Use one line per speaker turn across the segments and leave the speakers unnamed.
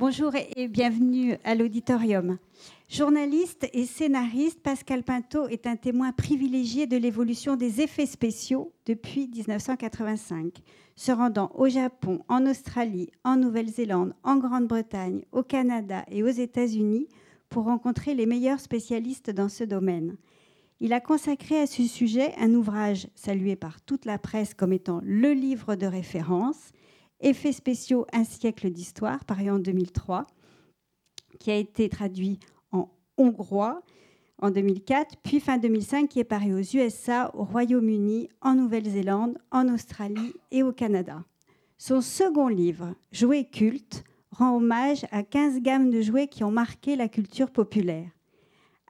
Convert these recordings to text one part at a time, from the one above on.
Bonjour et bienvenue à l'auditorium. Journaliste et scénariste, Pascal Pinto est un témoin privilégié de l'évolution des effets spéciaux depuis 1985. Se rendant au Japon, en Australie, en Nouvelle-Zélande, en Grande-Bretagne, au Canada et aux États-Unis pour rencontrer les meilleurs spécialistes dans ce domaine. Il a consacré à ce sujet un ouvrage salué par toute la presse comme étant le livre de référence Effets spéciaux, un siècle d'histoire, paru en 2003, qui a été traduit en hongrois en 2004, puis fin 2005, qui est paru aux USA, au Royaume-Uni, en Nouvelle-Zélande, en Australie et au Canada. Son second livre, Jouets cultes, rend hommage à 15 gammes de jouets qui ont marqué la culture populaire.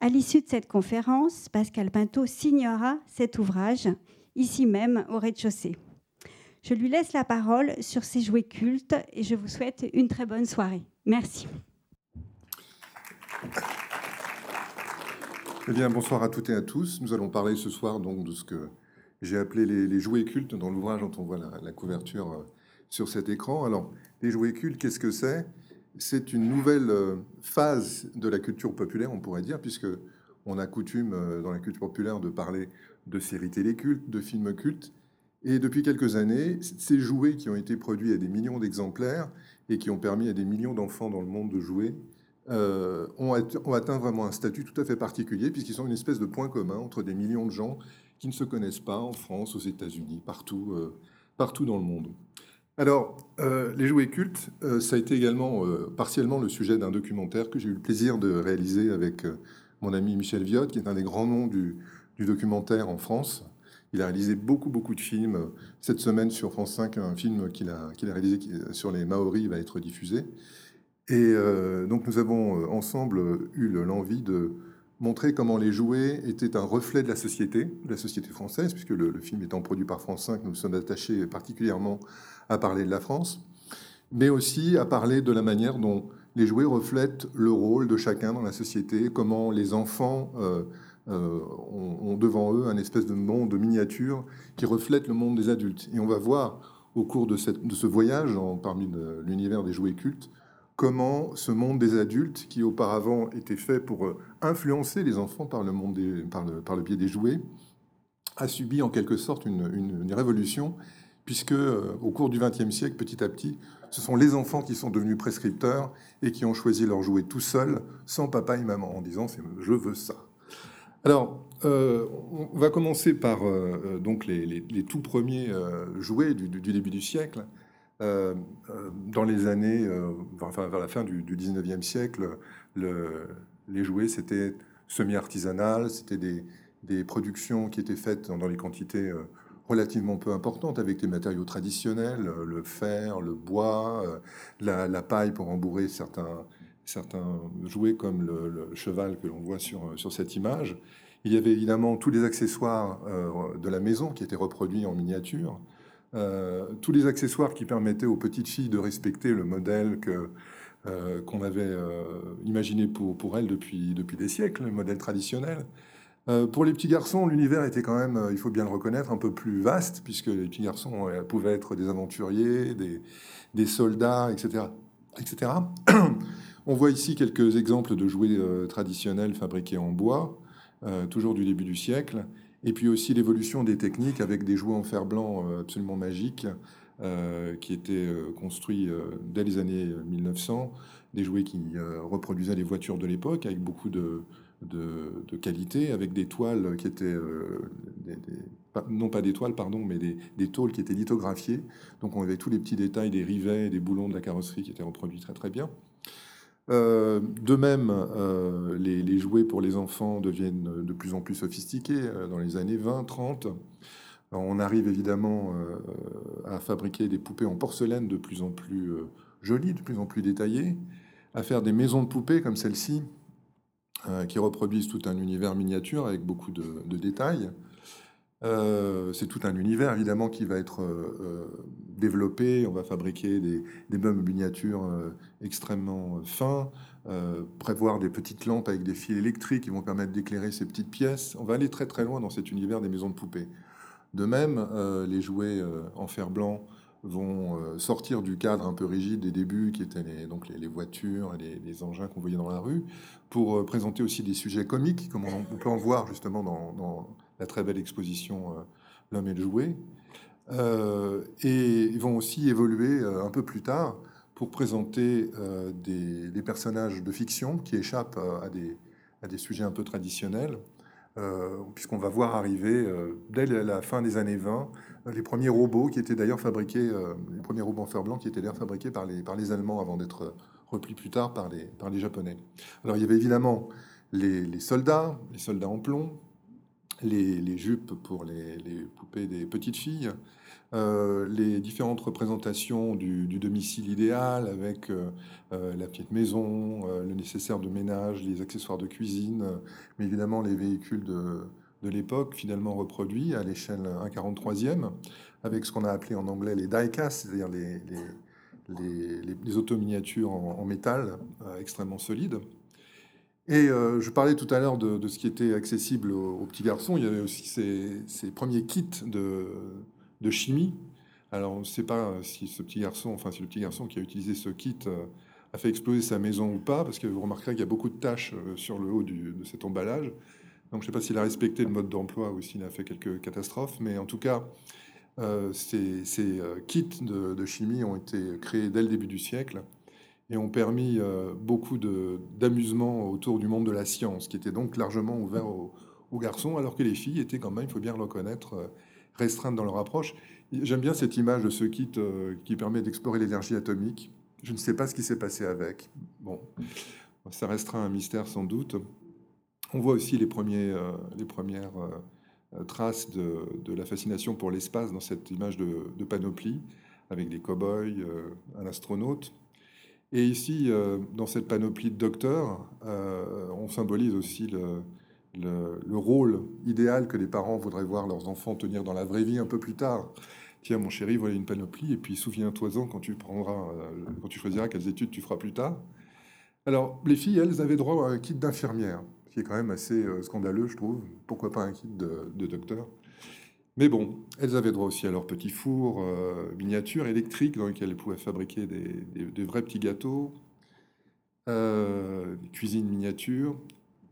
À l'issue de cette conférence, Pascal Pinto signera cet ouvrage, ici même au rez-de-chaussée. Je lui laisse la parole sur ses jouets cultes et je vous souhaite une très bonne soirée. Merci.
Eh bien, bonsoir à toutes et à tous. Nous allons parler ce soir donc de ce que j'ai appelé les, jouets cultes dans l'ouvrage dont on voit la, couverture euh, sur cet écran. Alors, les jouets cultes, qu'est-ce que c'est? C'est une nouvelle euh, phase de la culture populaire, on pourrait dire, puisque on a coutume euh, dans la culture populaire de parler de séries télé cultes, de films cultes. Et depuis quelques années, ces jouets qui ont été produits à des millions d'exemplaires et qui ont permis à des millions d'enfants dans le monde de jouer euh, ont, atteint vraiment un statut tout à fait particulier puisqu'ils sont une espèce de point commun entre des millions de gens qui ne se connaissent pas en France, aux États-Unis, partout, euh, partout dans le monde. Alors, euh, les jouets cultes, ça a été également partiellement le sujet d'un documentaire que j'ai eu le plaisir de réaliser avec mon ami Michel Viotte, qui est un des grands noms du, du documentaire en France, il a réalisé beaucoup, beaucoup de films. Cette semaine, sur France 5, un film qu'il a, qu'il a réalisé sur les Maoris va être diffusé. Et euh, donc, nous avons euh, ensemble eu l'envie de montrer comment les jouets étaient un reflet de la société, de la société française, puisque le, film étant produit par France 5, nous sommes attachés particulièrement à parler de la France, mais aussi à parler de la manière dont les jouets reflètent le rôle de chacun dans la société, comment les enfants euh, euh, ont, devant eux un espèce de monde de miniature qui reflète le monde des adultes. Et on va voir au cours de, ce voyage parmi l'univers des jouets cultes comment ce monde des adultes, qui auparavant était fait pour euh, influencer les enfants par le, monde par, le, biais des jouets, a subi en quelque sorte une, révolution, puisque euh, au cours du XXe siècle, petit à petit, ce sont les enfants qui sont devenus prescripteurs et qui ont choisi leur jouet tout seuls, sans papa et maman, en disant je veux ça. Alors, euh, on va commencer par euh, euh, donc les, tout premiers jouets du, début du siècle. dans les années, enfin vers la fin du, 19e siècle, les jouets c'était semi-artisanal, c'était des, productions qui étaient faites dans, des quantités relativement peu importantes avec des matériaux traditionnels, le fer, le bois, la, paille pour embourrer certains, certains jouets comme le, cheval que l'on voit sur, sur cette image. Il y avait évidemment tous les accessoires euh, de la maison qui étaient reproduits en miniature, euh, tous les accessoires qui permettaient aux petites filles de respecter le modèle que, euh, qu'on avait imaginé pour, pour elles depuis, depuis des siècles, le modèle traditionnel. pour les petits garçons, l'univers était quand même, il faut bien le reconnaître, un peu plus vaste, puisque les petits garçons pouvaient être des aventuriers, des, des soldats, etc. etc. On voit ici quelques exemples de jouets traditionnels fabriqués en bois. Euh, toujours du début du siècle. Et puis aussi l'évolution des techniques avec des jouets en fer blanc euh, absolument magiques euh, qui étaient construits dès les années 1900, des jouets qui reproduisaient les voitures de l'époque avec beaucoup de, qualité, avec des toiles qui étaient, non pas des toiles, pardon, mais des, des, tôles qui étaient lithographiées. Donc on avait tous les petits détails des rivets, des boulons de la carrosserie qui étaient reproduits très très bien. Euh, de même, euh, les, jouets pour les enfants deviennent de plus en plus sophistiqués euh, dans les années 20, 30. on arrive évidemment à fabriquer des poupées en porcelaine de plus en plus jolies, de plus en plus détaillées, à faire des maisons de poupées comme celle-ci, qui reproduisent tout un univers miniature avec beaucoup de détails. Euh, c'est tout un univers évidemment qui va être euh, euh, développé. On va fabriquer des, des meubles miniatures extrêmement fins, prévoir des petites lampes avec des fils électriques qui vont permettre d'éclairer ces petites pièces. On va aller très très loin dans cet univers des maisons de poupées. De même, les jouets en fer blanc vont sortir du cadre un peu rigide des débuts, qui étaient les, donc les, voitures et les, engins qu'on voyait dans la rue, pour présenter aussi des sujets comiques, comme on, peut en voir justement dans, la très belle exposition L'homme et le jouet. et ils vont aussi évoluer un peu plus tard pour présenter des, personnages de fiction qui échappent à des, à des sujets un peu traditionnels. Euh, puisqu'on va voir arriver euh, dès la fin des années 20 euh, les premiers robots qui étaient d'ailleurs fabriqués, les premiers robots en fer blanc qui étaient d'ailleurs fabriqués par les, par les Allemands avant d'être replis plus tard par les, par les Japonais. Alors il y avait évidemment les, soldats, les soldats en plomb, les, jupes pour les, poupées des petites filles, euh, les différentes représentations du, domicile idéal avec euh, euh, la petite maison, le nécessaire de ménage, les accessoires de cuisine, mais évidemment les véhicules de, l'époque, finalement reproduits à l'échelle 1,43e, avec ce qu'on a appelé en anglais les die-cast, c'est-à-dire les, les auto-miniatures en, métal extrêmement solides. Et je parlais tout à l'heure de, ce qui était accessible aux, petits garçons. Il y avait aussi ces, premiers kits de, chimie. Alors, on ne sait pas si ce petit garçon, enfin, si le petit garçon qui a utilisé ce kit euh, a fait exploser sa maison ou pas, parce que vous remarquerez qu'il y a beaucoup de taches euh, sur le haut de cet emballage. Donc, je ne sais pas s'il a respecté le mode d'emploi ou s'il a fait quelques catastrophes, mais en tout cas, euh, ces, kits de, chimie ont été créés dès le début du siècle et ont permis beaucoup d'amusement autour du monde de la science, qui était donc largement ouvert aux, garçons, alors que les filles étaient quand même, il faut bien le reconnaître, restreintes dans leur approche. J'aime bien cette image de ce kit euh, qui permet d'explorer l'énergie atomique. Je ne sais pas ce qui s'est passé avec. Bon, ça restera un mystère sans doute. On voit aussi les, premiers, euh, les premières euh, traces de, la fascination pour l'espace dans cette image de, panoplie, avec des cow-boys, un astronaute. Et ici, dans cette panoplie de docteurs, on symbolise aussi le, le, rôle idéal que les parents voudraient voir leurs enfants tenir dans la vraie vie un peu plus tard. Tiens, mon chéri, voilà une panoplie, et puis souviens-toi-en quand tu prendras, euh, quand tu choisiras quelles études tu feras plus tard. Alors, les filles, elles avaient droit à un kit d'infirmière, qui est quand même assez euh, scandaleux, je trouve. Pourquoi pas un kit de, docteur? Mais bon, elles avaient droit aussi à leur petit four euh, miniature électrique dans lequel elles pouvaient fabriquer des, vrais petits gâteaux, des cuisines miniatures.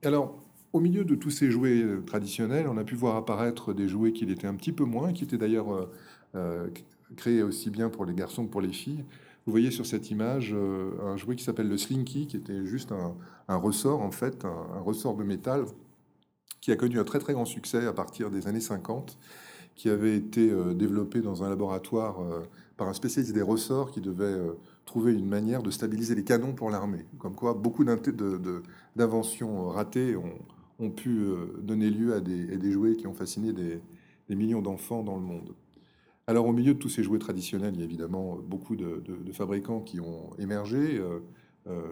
Alors, au milieu de tous ces jouets euh, traditionnels, on a pu voir apparaître des jouets qui l'étaient un petit peu moins, qui étaient d'ailleurs euh, euh, créés aussi bien pour les garçons que pour les filles. Vous voyez sur cette image un jouet qui s'appelle le Slinky, qui était juste un, ressort, en fait, un, ressort de métal, qui a connu un très très grand succès à partir des années 50, qui avait été développé dans un laboratoire par un spécialiste des ressorts qui devait trouver une manière de stabiliser les canons pour l'armée. Comme quoi, beaucoup d'inventions ratées ont, pu euh, donner lieu à des, jouets qui ont fasciné des, millions d'enfants dans le monde. Alors au milieu de tous ces jouets traditionnels, il y a évidemment beaucoup de, fabricants qui ont émergé. Euh, euh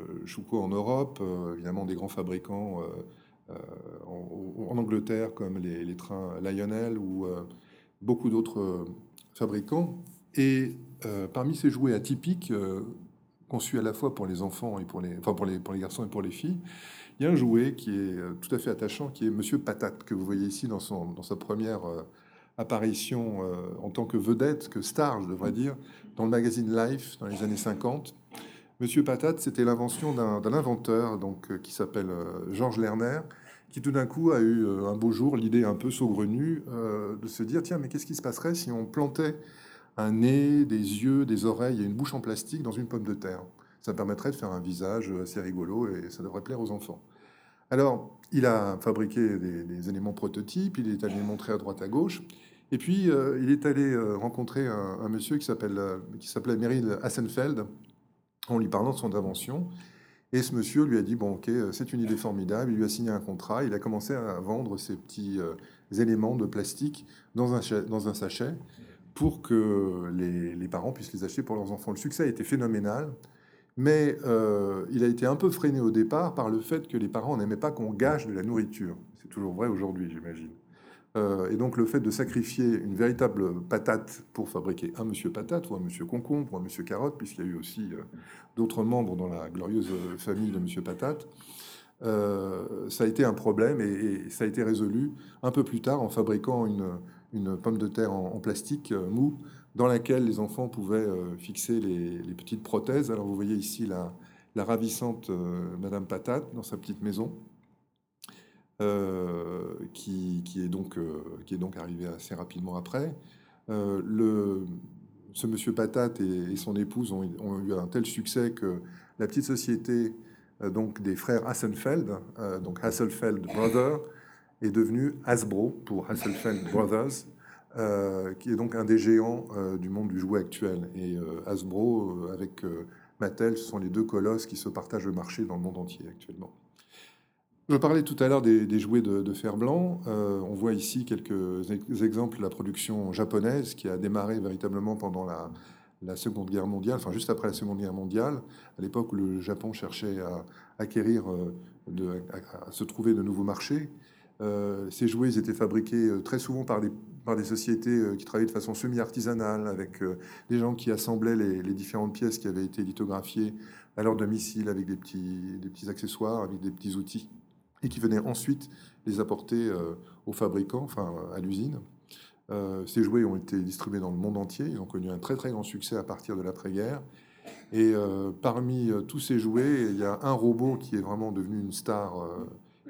en Europe, euh, évidemment des grands fabricants en, Angleterre comme les, les trains Lionel ou beaucoup d'autres fabricants. Et parmi ces jouets atypiques, conçus à la fois pour les enfants et pour les, enfin pour les, garçons et pour les filles, il y a un jouet qui est euh, tout à fait attachant, qui est Monsieur Patate, que vous voyez ici dans, son, dans sa première euh, apparition euh, en tant que vedette, que star, je devrais dire, dans le magazine Life dans les années 50. Monsieur Patate, c'était l'invention d'un inventeur donc, qui s'appelle Georges Lerner, qui tout d'un coup a eu un beau jour l'idée un peu saugrenue de se dire tiens, mais qu'est-ce qui se passerait si on plantait un nez, des yeux, des oreilles et une bouche en plastique dans une pomme de terre? Ça permettrait de faire un visage assez rigolo et ça devrait plaire aux enfants. Alors, il a fabriqué des, éléments prototypes, il est allé les montrer à droite à gauche, et puis euh, il est allé euh, rencontrer un, monsieur euh, qui s'appelait Meryl Hassenfeld en lui parlant de son invention. Et ce monsieur lui a dit bon ok c'est une idée formidable. Il lui a signé un contrat. Il a commencé à vendre ces petits éléments de plastique dans un, sachet pour que les, les, parents puissent les acheter pour leurs enfants. Le succès a été phénoménal. Mais euh, il a été un peu freiné au départ par le fait que les parents n'aimaient pas qu'on gâche de la nourriture. C'est toujours vrai aujourd'hui, j'imagine. Euh, et donc le fait de sacrifier une véritable patate pour fabriquer un monsieur patate ou un monsieur concombre ou un monsieur carotte, puisqu'il y a eu aussi euh, d'autres membres dans la glorieuse famille de monsieur patate, ça a été un problème et, ça a été résolu un peu plus tard en fabriquant une, pomme de terre en, plastique mou dans laquelle les enfants pouvaient fixer les, petites prothèses. Alors vous voyez ici la ravissante Madame Patate dans sa petite maison. Qui, est donc, qui est donc arrivé assez rapidement après. le, ce monsieur Patate et, son épouse ont, eu un tel succès que la petite société donc des frères Hasselfeld, donc Hasselfeld Brothers, est devenu Hasbro pour Hasselfeld Brothers, euh, qui est donc un des géants euh, du monde du jouet actuel. Et euh, Hasbro, avec Mattel, ce sont les deux colosses qui se partagent le marché dans le monde entier actuellement. Je parlais tout à l'heure des, jouets de, fer blanc. on voit ici quelques exemples de la production japonaise qui a démarré véritablement pendant la, Seconde Guerre mondiale, enfin juste après la Seconde Guerre mondiale, à l'époque où le Japon cherchait à acquérir, de, à, se trouver de nouveaux marchés. Euh, ces jouets étaient fabriqués euh, très souvent par des, par des sociétés euh, qui travaillaient de façon semi-artisanale, avec des gens qui assemblaient les, différentes pièces qui avaient été lithographiées à leur domicile avec des petits accessoires, avec des petits outils, et qui venaient ensuite les apporter aux fabricants, enfin à l'usine. ces jouets ont été distribués dans le monde entier, ils ont connu un très très grand succès à partir de l'après-guerre. Et parmi tous ces jouets, il y a un robot qui est vraiment devenu une star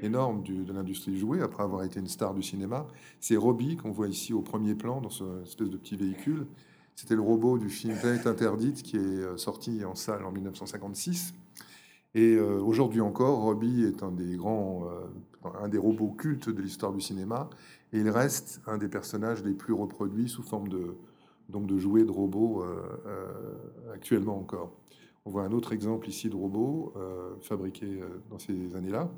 énorme de l'industrie du jouet, après avoir été une star du cinéma. C'est Robbie, qu'on voit ici au premier plan, dans ce espèce de petit véhicule. C'était le robot du film Planète Interdite, qui est euh, sorti en salle en 1956. Et euh, aujourd'hui encore, Robbie est un des grands, euh, un des robots cultes de l'histoire du cinéma, et il reste un des personnages les plus reproduits sous forme de, donc de jouets de robots actuellement encore. On voit un autre exemple ici de robot fabriqué dans ces années-là.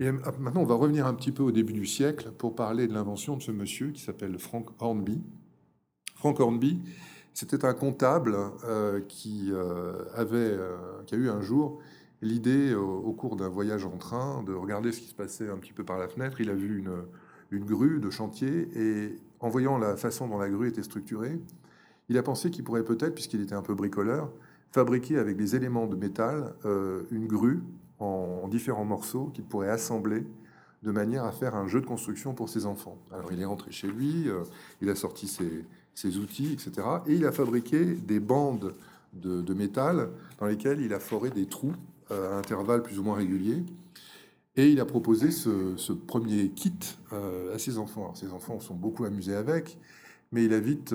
Et maintenant, on va revenir un petit peu au début du siècle pour parler de l'invention de ce monsieur qui s'appelle Frank Hornby. Frank Hornby, c'était un comptable euh, qui, euh, avait, euh, qui a eu un jour l'idée, au cours d'un voyage en train, de regarder ce qui se passait un petit peu par la fenêtre. Il a vu une, grue de chantier et en voyant la façon dont la grue était structurée, il a pensé qu'il pourrait peut-être, puisqu'il était un peu bricoleur, fabriquer avec des éléments de métal une grue en, différents morceaux qu'il pourrait assembler de manière à faire un jeu de construction pour ses enfants. Alors il est rentré chez lui, euh, il a sorti ses, outils, etc. Et il a fabriqué des bandes de, métal dans lesquelles il a foré des trous euh, à intervalles plus ou moins réguliers. Et il a proposé ce, premier kit euh, à ses enfants. Alors, ses enfants sont beaucoup amusés avec, mais il, a vite,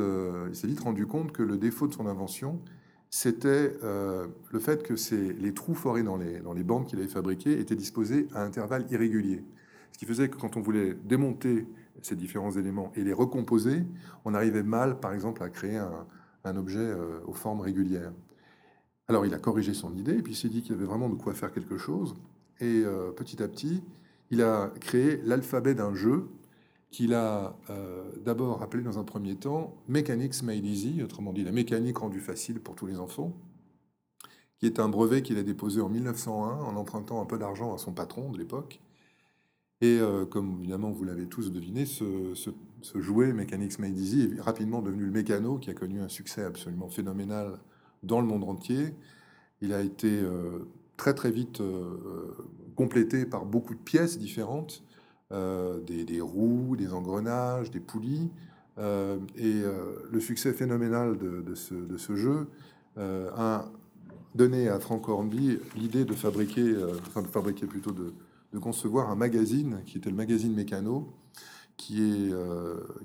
il s'est vite rendu compte que le défaut de son invention, c'était euh, le fait que les trous forés dans les, dans les bandes qu'il avait fabriquées étaient disposés à intervalles irréguliers. Ce qui faisait que quand on voulait démonter ces différents éléments et les recomposer, on arrivait mal, par exemple, à créer un, objet euh, aux formes régulières. Alors il a corrigé son idée, et puis il s'est dit qu'il avait vraiment de quoi faire quelque chose. Et euh, petit à petit, il a créé l'alphabet d'un jeu qu'il a euh, d'abord appelé dans un premier temps Mechanics Made Easy, autrement dit la mécanique rendue facile pour tous les enfants, qui est un brevet qu'il a déposé en 1901 en empruntant un peu d'argent à son patron de l'époque. Et euh, comme évidemment vous l'avez tous deviné, ce, jouet Mechanics Made Easy est rapidement devenu le mécano qui a connu un succès absolument phénoménal dans le monde entier. Il a été euh, très très vite complété par beaucoup de pièces différentes euh, des, roues, des engrenages, des poulies. Euh, et euh, le succès phénoménal de, ce, jeu a donné à Frank Hornby l'idée de fabriquer, enfin de fabriquer plutôt de, concevoir un magazine qui était le magazine Mécano, qui, est,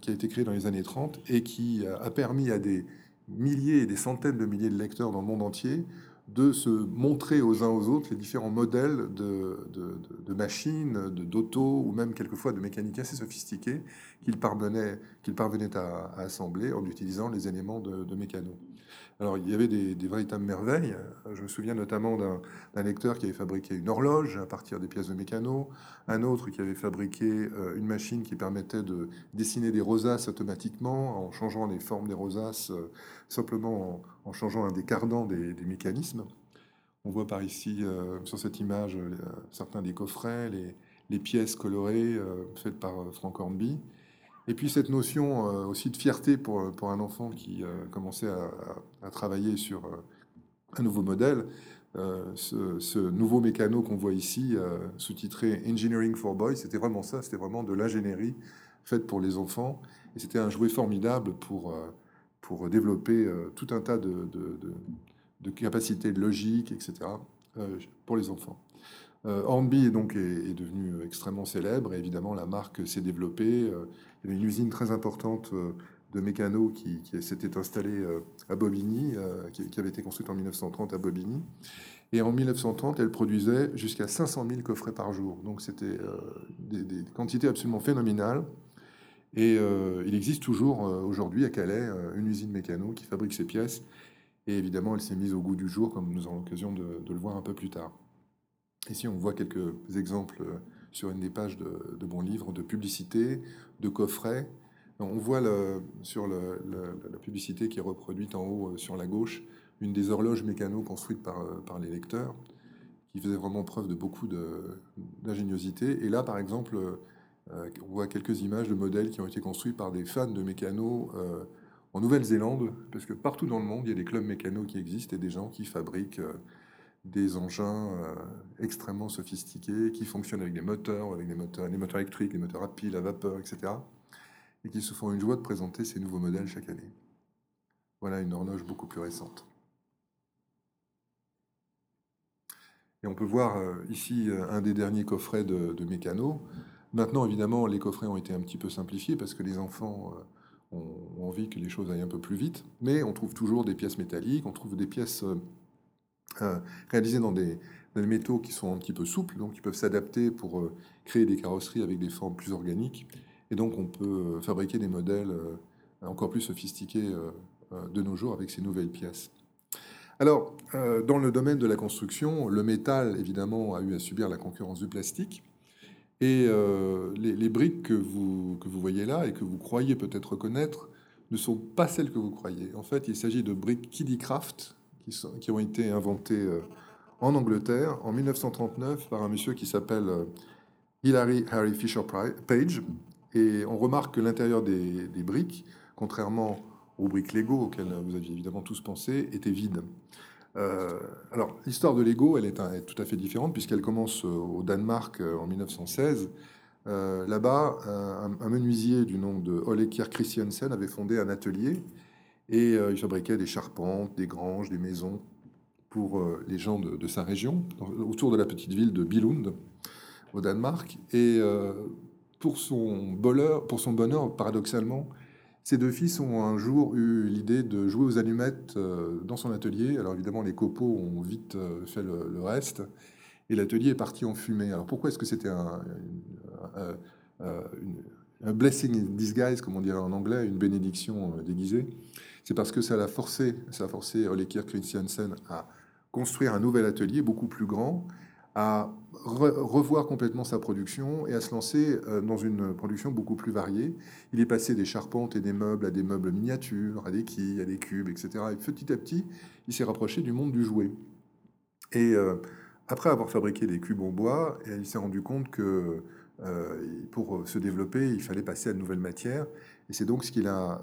qui a été créé dans les années 30 et qui a permis à des milliers et des centaines de milliers de lecteurs dans le monde entier de se montrer aux uns aux autres les différents modèles de, de, machines, d'auto ou même quelquefois de mécanique assez sophistiquées qu'ils parvenaient, parvenaient à, assembler en utilisant les éléments de, mécano. Alors il y avait des, véritables merveilles. Je me souviens notamment d'un lecteur qui avait fabriqué une horloge à partir des pièces de mécano, un autre qui avait fabriqué euh, une machine qui permettait de dessiner des rosaces automatiquement en changeant les formes des rosaces euh, simplement en, changeant un des cardans des, mécanismes. On voit par ici, euh, sur cette image, certains des coffrets, les, pièces colorées faites par Frank Hornby. Et puis cette notion aussi de fierté pour, pour un enfant qui commençait à, travailler sur un nouveau modèle. Ce, nouveau mécano qu'on voit ici, sous-titré Engineering for Boys, c'était vraiment ça, c'était vraiment de l'ingénierie faite pour les enfants. Et c'était un jouet formidable pour pour développer tout un tas de, de, capacités de logique, etc., pour les enfants. Hornby est donc est, devenu extrêmement célèbre et évidemment la marque s'est développée. Il y avait une usine très importante de mécano qui, s'était installée à Bobigny, qui, avait été construite en 1930 à Bobigny. Et en 1930, elle produisait jusqu'à 500 000 coffrets par jour. Donc c'était euh, des, quantités absolument phénoménales. Et euh, il existe toujours euh, aujourd'hui à Calais une usine mécano qui fabrique ces pièces. Et évidemment, elle s'est mise au goût du jour, comme nous aurons l'occasion de, le voir un peu plus tard. Ici, on voit quelques exemples sur une des pages de, de mon livre de publicité, de coffrets. On voit sur la publicité qui est reproduite en haut sur la gauche une des horloges mécano construites par, euh, les lecteurs, qui faisait vraiment preuve de beaucoup d'ingéniosité. Et là, par exemple, euh, on voit quelques images de modèles qui ont été construits par des fans de mécano euh, en Nouvelle-Zélande, parce que partout dans le monde, il y a des clubs mécano qui existent et des gens qui fabriquent des engins extrêmement sophistiqués, qui fonctionnent avec des moteurs, avec des moteurs, électriques, des moteurs à pile, à vapeur, etc. Et qui se font une joie de présenter ces nouveaux modèles chaque année. Voilà une horloge beaucoup plus récente. Et on peut voir euh, ici euh, un des derniers coffrets de, Mécano. Maintenant, évidemment, les coffrets ont été un petit peu simplifiés parce que les enfants euh, ont envie que les choses aillent un peu plus vite. Mais on trouve toujours des pièces métalliques, on trouve des pièces réalisées dans des, métaux qui sont un petit peu souples, donc qui peuvent s'adapter pour créer des carrosseries avec des formes plus organiques. Et donc, on peut fabriquer des modèles encore plus sophistiqués de nos jours avec ces nouvelles pièces. Alors, euh, dans le domaine de la construction, le métal, évidemment, a eu à subir la concurrence du plastique. Et euh, les, briques que vous, que vous voyez là et que vous croyez peut-être reconnaître ne sont pas celles que vous croyez. En fait, il s'agit de briques Kiddicraft qui, ont été inventées euh, en Angleterre en 1939 par un monsieur qui s'appelle Hilary Harry Fisher Page. Et on remarque que l'intérieur des, briques, contrairement aux briques Lego auxquelles vous aviez évidemment tous pensé, était vide. Euh, alors, l'histoire de Lego, elle est, tout à fait différente puisqu'elle commence euh, au Danemark euh, en 1916. Là-bas, un, menuisier du nom de Olekir Christiansen avait fondé un atelier et il fabriquait des charpentes, des granges, des maisons pour les gens de, sa région, autour de la petite ville de Billund, au Danemark. Et pour, son bonheur, pour son bonheur, paradoxalement, ces deux fils ont un jour eu l'idée de jouer aux allumettes euh, dans son atelier. Alors évidemment, les copeaux ont vite euh, fait le, reste. Et l'atelier est parti en fumée. Alors pourquoi est-ce que c'était un, un, blessing in disguise, comme on dirait en anglais, une bénédiction euh, déguisée? C'est parce que ça l'a forcé, ça a forcé Christiansen à construire un nouvel atelier beaucoup plus grand à revoir complètement sa production et à se lancer euh, dans une production beaucoup plus variée. Il est passé des charpentes et des meubles à des meubles miniatures, à des quilles, à des cubes, etc. Et petit à petit, il s'est rapproché du monde du jouet. Et euh, après avoir fabriqué des cubes en bois, il s'est rendu compte que euh, pour se développer, il fallait passer à de nouvelles matières. Et c'est donc ce qui l'a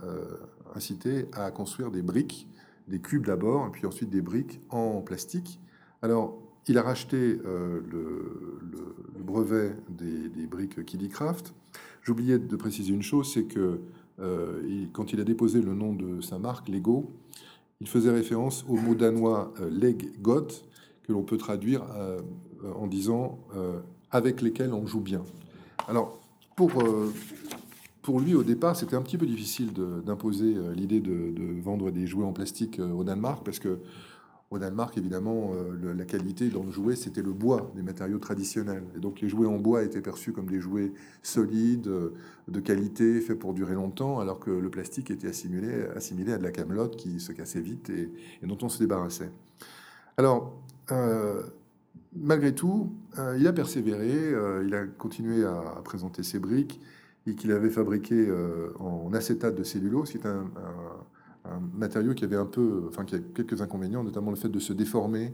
incité à construire des briques, des cubes d'abord, et puis ensuite des briques en plastique. Alors, il a racheté euh, le, brevet des, briques Kiddicraft. J'oubliais de préciser une chose, c'est que euh, quand il a déposé le nom de sa marque, Lego, il faisait référence au mot danois euh, leg got, que l'on peut traduire en disant avec lesquels on joue bien. Alors, pour, pour lui, au départ, c'était un petit peu difficile d'imposer l'idée de, vendre des jouets en plastique au Danemark, parce que au Danemark, évidemment, euh, la qualité dans le jouet, c'était le bois, des matériaux traditionnels. Et donc les jouets en bois étaient perçus comme des jouets solides, euh, de qualité, faits pour durer longtemps, alors que le plastique était assimilé, à de la camelote qui se cassait vite et, dont on se débarrassait. Alors, euh, malgré tout, il a persévéré, il a continué à, présenter ses briques, et qu'il avait fabriquées en acétate de cellulose, qui est un matériau qui avait un peu, enfin qui a quelques inconvénients, notamment le fait de se déformer,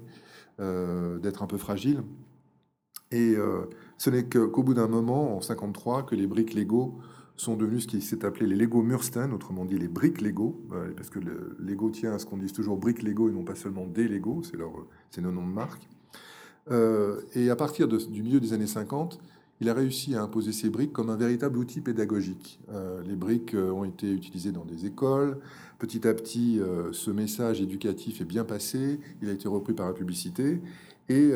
euh, d'être un peu fragile. Et euh, ce n'est qu'au bout d'un moment, en 53, que les briques Lego sont devenues ce qui s'est appelé les Lego Murstein, autrement dit les briques Lego, euh, parce que le Lego tient à ce qu'on dise toujours briques Lego et non pas seulement des Lego, c'est leur, c'est nos noms de marque. et à partir du milieu des années 50, il a réussi à imposer ces briques comme un véritable outil pédagogique. Euh, les briques euh, ont été utilisées dans des écoles. Petit à petit, euh, ce message éducatif est bien passé. Il a été repris par la publicité. Et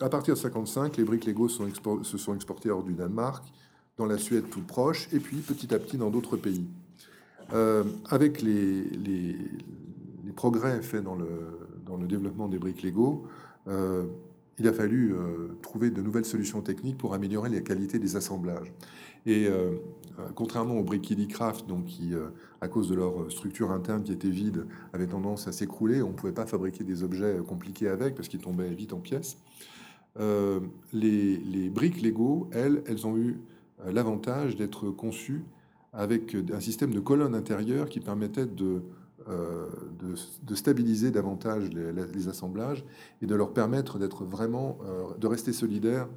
à partir de 1955, les briques Lego se sont exportées hors du Danemark, dans la Suède toute proche, et puis petit à petit dans d'autres pays. avec les, les, progrès faits dans le, dans le développement des briques Lego, il a fallu euh, trouver de nouvelles solutions techniques pour améliorer la qualité des assemblages. Et euh, euh, contrairement aux briques Craft, donc qui, à cause de leur structure interne qui était vide, avaient tendance à s'écrouler, on ne pouvait pas fabriquer des objets compliqués avec parce qu'ils tombaient vite en pièces. Les, les, briques Lego, elles, elles ont eu l'avantage d'être conçues avec un système de colonnes intérieures qui permettait de euh, de, stabiliser davantage les, assemblages et de leur permettre d'être vraiment, euh, de rester solidaires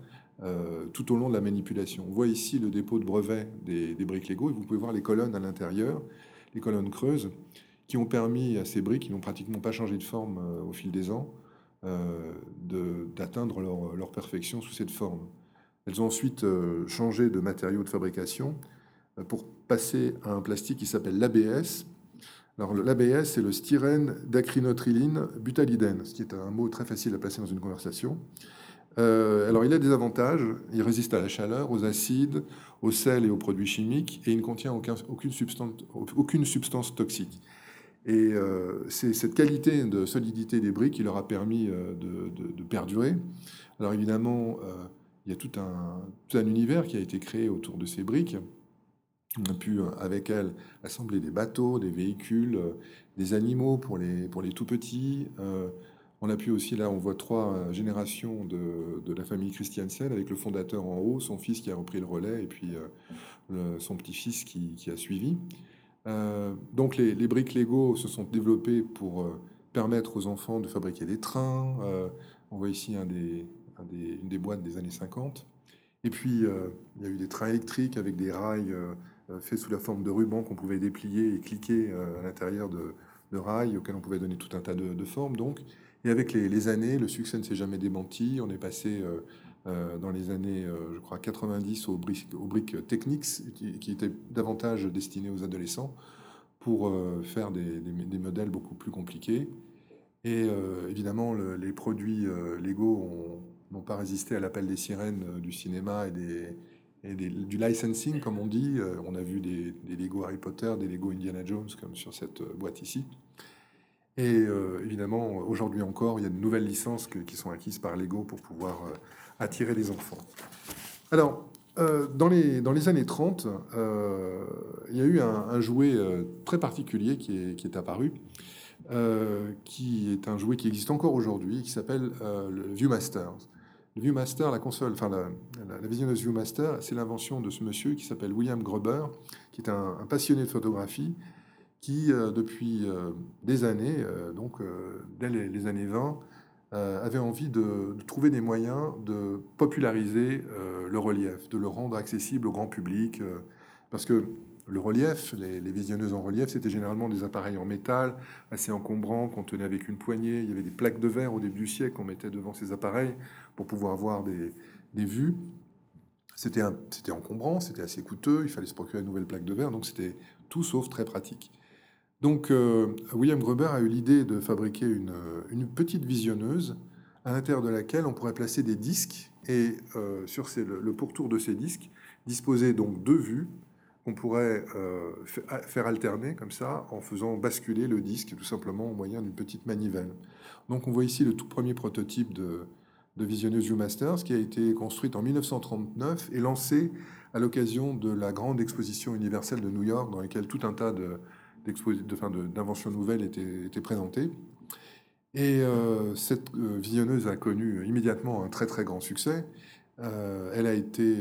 euh, tout au long de la manipulation. On voit ici le dépôt de brevet des, briques Lego et vous pouvez voir les colonnes à l'intérieur, les colonnes creuses, qui ont permis à ces briques, qui n'ont pratiquement pas changé de forme au fil des ans, d'atteindre leur, leur, perfection sous cette forme. Elles ont ensuite changé de matériaux de fabrication pour passer à un plastique qui s'appelle l'ABS, alors l'ABS, c'est le styrène d'acrylonitrile butylidène, ce qui est un mot très facile à placer dans une conversation. Euh, alors il a des avantages, il résiste à la chaleur, aux acides, aux sels et aux produits chimiques, et il ne contient aucune, substance, toxique. Et euh, c'est cette qualité de solidité des briques qui leur a permis euh, de, perdurer. Alors évidemment, il y a tout un univers qui a été créé autour de ces briques. On a pu, euh, avec elle, assembler des bateaux, des véhicules, euh, des animaux pour les, pour les tout petits. Euh, on a pu aussi, là, on voit trois générations de, de la famille Christiansen, avec le fondateur en haut, son fils qui a repris le relais, et puis son petit-fils qui, qui, a suivi. donc les, les, briques Lego se sont développées pour permettre aux enfants de fabriquer des trains. on voit ici une des boîtes des années 50. Et puis, il y a eu des trains électriques avec des rails fait sous la forme de rubans qu'on pouvait déplier et cliquer euh, à l'intérieur de, rails auxquels on pouvait donner tout un tas de, formes. Donc, et avec les, années, le succès ne s'est jamais démenti. On est passé euh, dans les années, je crois, 90 aux briques, aux Technics, qui, étaient davantage destinées aux adolescents pour faire des, modèles beaucoup plus compliqués. Et évidemment, les produits Lego n'ont pas résisté à l'appel des sirènes du cinéma et des, et du licensing, comme on dit. Euh, on a vu des, Lego Harry Potter, des Lego Indiana Jones, comme sur cette euh, boîte ici. Et euh, évidemment, aujourd'hui encore, il y a de nouvelles licences qui sont acquises par Lego pour pouvoir attirer les enfants. Alors, dans, les, années 30, il y a eu un, jouet très particulier qui est, qui est apparu, qui est un jouet qui existe encore aujourd'hui, qui s'appelle le Viewmaster. Viewmaster, la console, enfin la, la, visionneuse Viewmaster, c'est l'invention de ce monsieur qui s'appelle William Gruber, qui est un, passionné de photographie, qui euh, depuis euh, des années, euh, donc dès les, années 20, avait envie de, trouver des moyens de populariser le relief, de le rendre accessible au grand public, parce que le relief, les, visionneuses en relief, c'était généralement des appareils en métal, assez encombrants, qu'on tenait avec une poignée. Il y avait des plaques de verre au début du siècle qu'on mettait devant ces appareils pour pouvoir voir des, vues. C'était encombrant, c'était assez coûteux, il fallait se procurer une nouvelle plaque de verre, donc c'était tout sauf très pratique. Donc euh, William Gruber a eu l'idée de fabriquer une, petite visionneuse à l'intérieur de laquelle on pourrait placer des disques et euh, sur le, le, pourtour de ces disques disposer donc deux vues on pourrait euh, faire alterner comme ça en faisant basculer le disque tout simplement au moyen d'une petite manivelle. Donc on voit ici le tout premier prototype de, de visionneuse Viewmasters qui a été construite en 1939 et lancée à l'occasion de la grande exposition universelle de New York dans laquelle tout un tas d'inventions nouvelles étaient, étaient, présentées. Et euh, cette euh, visionneuse a connu immédiatement un très très grand succès. elle a été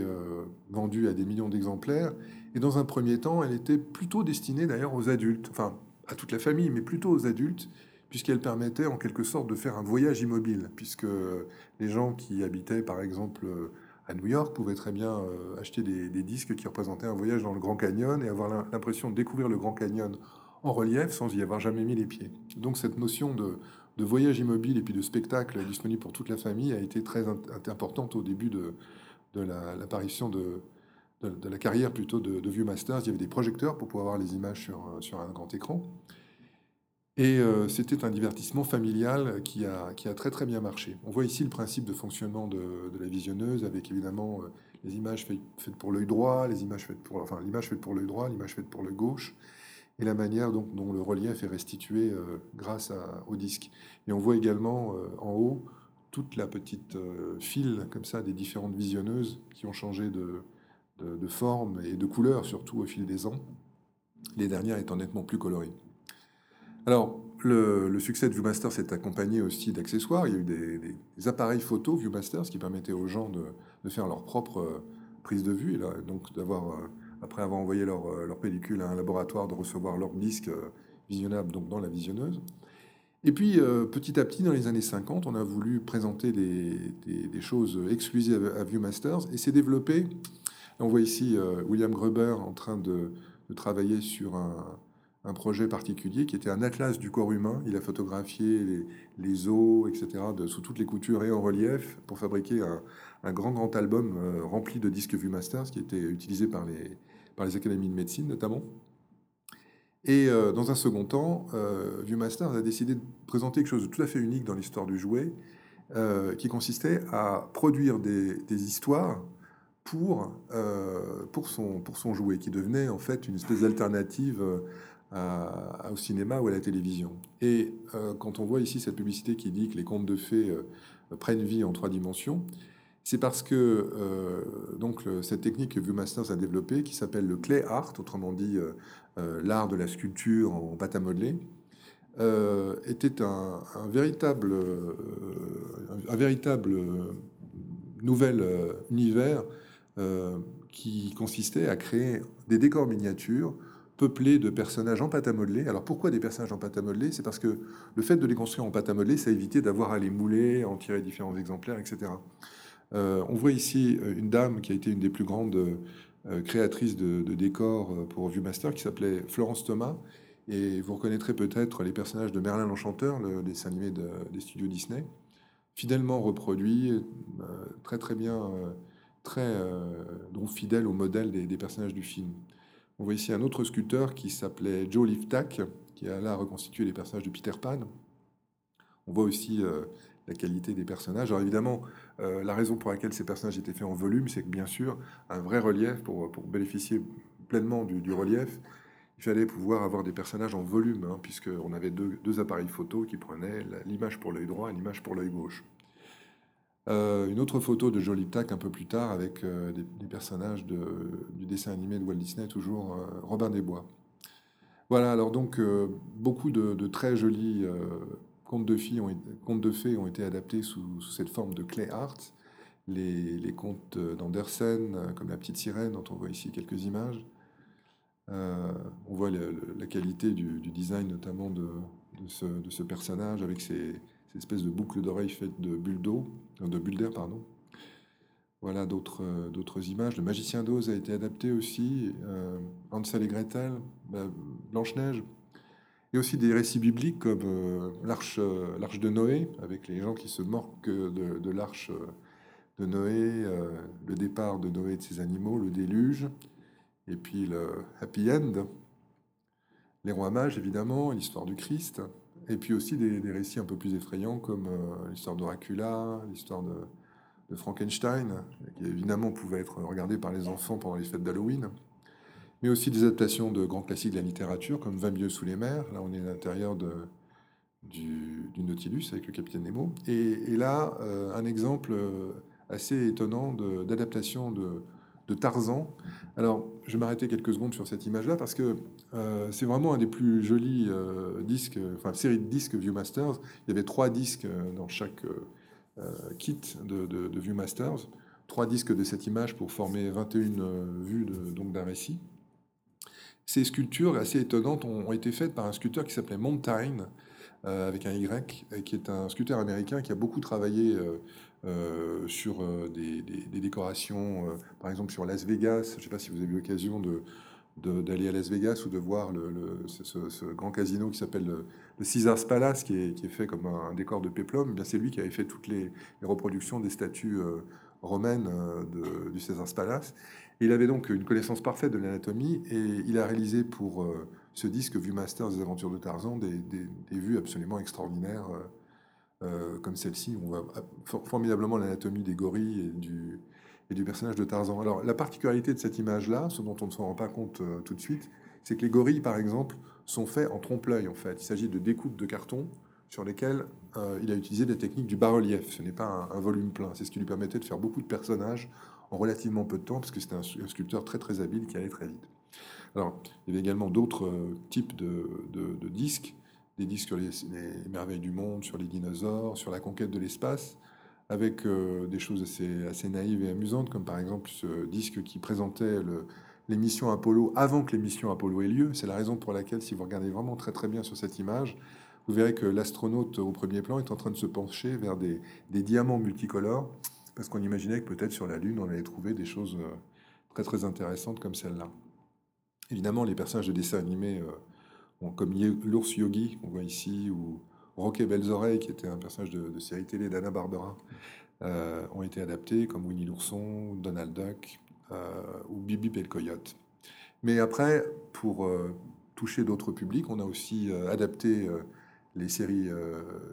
vendue à des millions d'exemplaires et dans un premier temps, elle était plutôt destinée d'ailleurs aux adultes, enfin à toute la famille, mais plutôt aux adultes, puisqu'elle permettait en quelque sorte de faire un voyage immobile, puisque les gens qui habitaient par exemple à New York pouvaient très bien euh, acheter des, disques qui représentaient un voyage dans le Grand Canyon et avoir l'impression de découvrir le Grand Canyon en relief sans y avoir jamais mis les pieds. Donc cette notion de, voyage immobile et puis de spectacle disponible pour toute la famille a été très importante au début de, l'apparition de, de, la carrière plutôt de, de Viewmasters. Il y avait des projecteurs pour pouvoir voir les images sur, sur un grand écran. Et euh, c'était un divertissement familial qui a, qui a très très bien marché. On voit ici le principe de fonctionnement de, de la visionneuse avec évidemment euh, les images faites, pour l'œil droit, les images faites pour, enfin l'image faite pour l'œil droit, l'image faite pour l'œil gauche, et la manière donc, dont le relief est restitué euh, grâce au disque. Et on voit également en haut toute la petite file comme ça des différentes visionneuses qui ont changé de, de, de forme et de couleur surtout au fil des ans. Les dernières étant nettement plus colorées. Alors, le, succès de Viewmaster s'est accompagné aussi d'accessoires. Il y a eu des, appareils photo Viewmaster, ce qui permettait aux gens de, faire leur propre euh, prise de vue, et donc d'avoir, euh, après avoir envoyé euh, leur, pellicule à un laboratoire, de recevoir leur disque visionnable donc dans la visionneuse. Et puis, petit à petit, dans les années 50, on a voulu présenter des, choses exclusives à, Viewmasters, et s'est développé. On voit ici William Gruber en train de travailler sur un, projet particulier qui était un atlas du corps humain. Il a photographié les, os, etc., de, sous toutes les coutures et en relief pour fabriquer un, grand, grand album euh, rempli de disques Viewmasters qui était utilisé par les, par les académies de médecine notamment. Et euh, dans un second temps, euh, Viewmasters a décidé de présenter quelque chose de tout à fait unique dans l'histoire du jouet, qui consistait à produire des, histoires pour, pour, son, pour son jouet, qui devenait en fait une espèce d'alternative au cinéma ou à la télévision. Et euh, quand on voit ici cette publicité qui dit que les contes de fées euh, prennent vie en trois dimensions, c'est parce que euh, donc cette technique que Viewmasters a développée, qui s'appelle le clay art, autrement dit l'art de la sculpture en pâte à modeler, était un, véritable, un, véritable nouvel univers qui consistait à créer des décors miniatures peuplé de personnages en pâte à modeler. Alors pourquoi des personnages en pâte à modeler? C'est parce que le fait de les construire en pâte à modeler, ça évitait d'avoir à les mouler, à en tirer différents exemplaires, etc. Euh, on voit ici euh, une dame qui a été une des plus grandes euh, créatrices de, décors pour Viewmaster, qui s'appelait Florence Thomas. Et vous reconnaîtrez peut-être les personnages de Merlin l'Enchanteur, le dessin animé des studios Disney, fidèlement reproduit, très très bien, très donc fidèle au modèle des personnages du film. On voit ici un autre sculpteur qui s'appelait Joe Liftak, qui a là reconstitué les personnages de Peter Pan. On voit aussi euh, la qualité des personnages. Alors évidemment, euh, la raison pour laquelle ces personnages étaient faits en volume, c'est que bien sûr, un vrai relief, pour, bénéficier pleinement du, relief, il fallait pouvoir avoir des personnages en volume, hein, puisqu'on avait deux, deux, appareils photo qui prenaient l'image pour l'œil droit et l'image pour l'œil gauche. Euh, une autre photo de Jolie Tac un peu plus tard avec euh, des, personnages du dessin animé de Walt Disney, toujours euh, Robin des Bois. Voilà, alors donc beaucoup de, très jolis contes de, fées ont été adaptés sous, cette forme de clay art. Les, contes d'Andersen, comme La Petite Sirène, dont on voit ici quelques images. on voit la qualité du, design notamment de, ce, personnage avec ses, cette espèce de boucle d'oreille faite de bulles d'eau, de bulles d'air, pardon. Voilà d'autres euh, d'autres images. Le Magicien d'Oz a été adapté aussi. Euh, Hansel et Gretel, bah, Blanche-Neige. Et aussi des récits bibliques comme euh, l'arche de Noé, avec les gens qui se moquent de l'arche de Noé, le départ de Noé et de ses animaux, le déluge, et puis le happy end. Les rois mages, évidemment, l'histoire du Christ. Et puis aussi des, récits un peu plus effrayants comme euh, l'histoire d'Oracula, l'histoire de, Frankenstein, qui évidemment pouvait être regardé par les enfants pendant les fêtes d'Halloween. Mais aussi des adaptations de grands classiques de la littérature comme Vingt mieux sous les mers. Là, on est à l'intérieur du, du, Nautilus avec le capitaine Nemo. Et, là, euh, un exemple euh, assez étonnant d'adaptation de, de Tarzan. Alors, je vais m'arrêter quelques secondes sur cette image-là parce que euh, c'est vraiment un des plus jolis euh, disques, enfin série de disques Viewmasters. Il y avait trois disques euh, dans chaque kit de, Viewmasters, trois disques de cette image pour former 21 vues donc d'un récit. Ces sculptures assez étonnantes ont, été faites par un sculpteur qui s'appelait Montaigne, avec un Y, qui est un sculpteur américain qui a beaucoup travaillé euh, sur euh, des, décorations, euh, par exemple sur Las Vegas. Je ne sais pas si vous avez eu l'occasion d'aller à Las Vegas ou de voir le, ce, grand casino qui s'appelle le, Caesars Palace, qui est, fait comme un, décor de péplum. Eh c'est lui qui avait fait toutes les, reproductions des statues romaine du César Palace. Il avait donc une connaissance parfaite de l'anatomie et il a réalisé pour ce disque Viewmaster des aventures de Tarzan des vues absolument extraordinaires comme celle-ci. On voit formidablement l'anatomie des gorilles et du, personnage de Tarzan. Alors la particularité de cette image-là, ce dont on ne se rend pas compte tout de suite, c'est que les gorilles, par exemple, sont faits en trompe-l'œil. En fait, il s'agit de découpes de carton sur lesquelles il a utilisé des techniques du bas-relief. Ce n'est pas un, volume plein. C'est ce qui lui permettait de faire beaucoup de personnages en relativement peu de temps, parce que c'était un, sculpteur très très habile qui allait très vite. Alors, il y avait également d'autres euh, types de, disques, des disques sur les, merveilles du monde, sur les dinosaures, sur la conquête de l'espace, avec euh, des choses assez, naïves et amusantes, comme par exemple ce disque qui présentait l'émission Apollo avant que l'émission Apollo ait lieu. C'est la raison pour laquelle, si vous regardez vraiment très très bien sur cette image, vous verrez que l'astronaute au premier plan est en train de se pencher vers des, diamants multicolores, parce qu'on imaginait que peut-être sur la Lune, on allait trouver des choses euh, très très intéressantes comme celle-là. Évidemment, les personnages de dessin animés, euh, comme l'ours Yogi, qu'on voit ici, ou Rocket Belles Oreilles, qui était un personnage de, série télé d'Anna Barbera, euh, ont été adaptés, comme Winnie l'ourson, Donald Duck euh, ou Bibi et le coyote. Mais après, pour toucher d'autres publics, on a aussi adapté les séries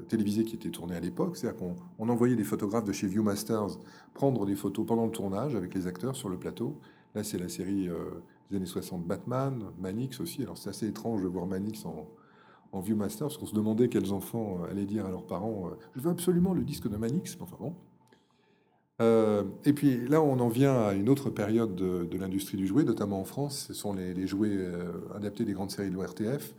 télévisées qui étaient tournées à l'époque. C'est-à-dire qu'on envoyait des photographes de chez Viewmasters prendre des photos pendant le tournage avec les acteurs sur le plateau. Là, c'est la série des années 60 Batman, Manix aussi. Alors c'est assez étrange de voir Manix en, en Viewmaster, parce qu'on se demandait quels enfants euh, allaient dire à leurs parents euh, Je veux absolument le disque de Manix. Enfin bon. Euh, et puis là, on en vient à une autre période de, l'industrie du jouet, notamment en France. Ce sont les, jouets adaptés des grandes séries de l'ORTF.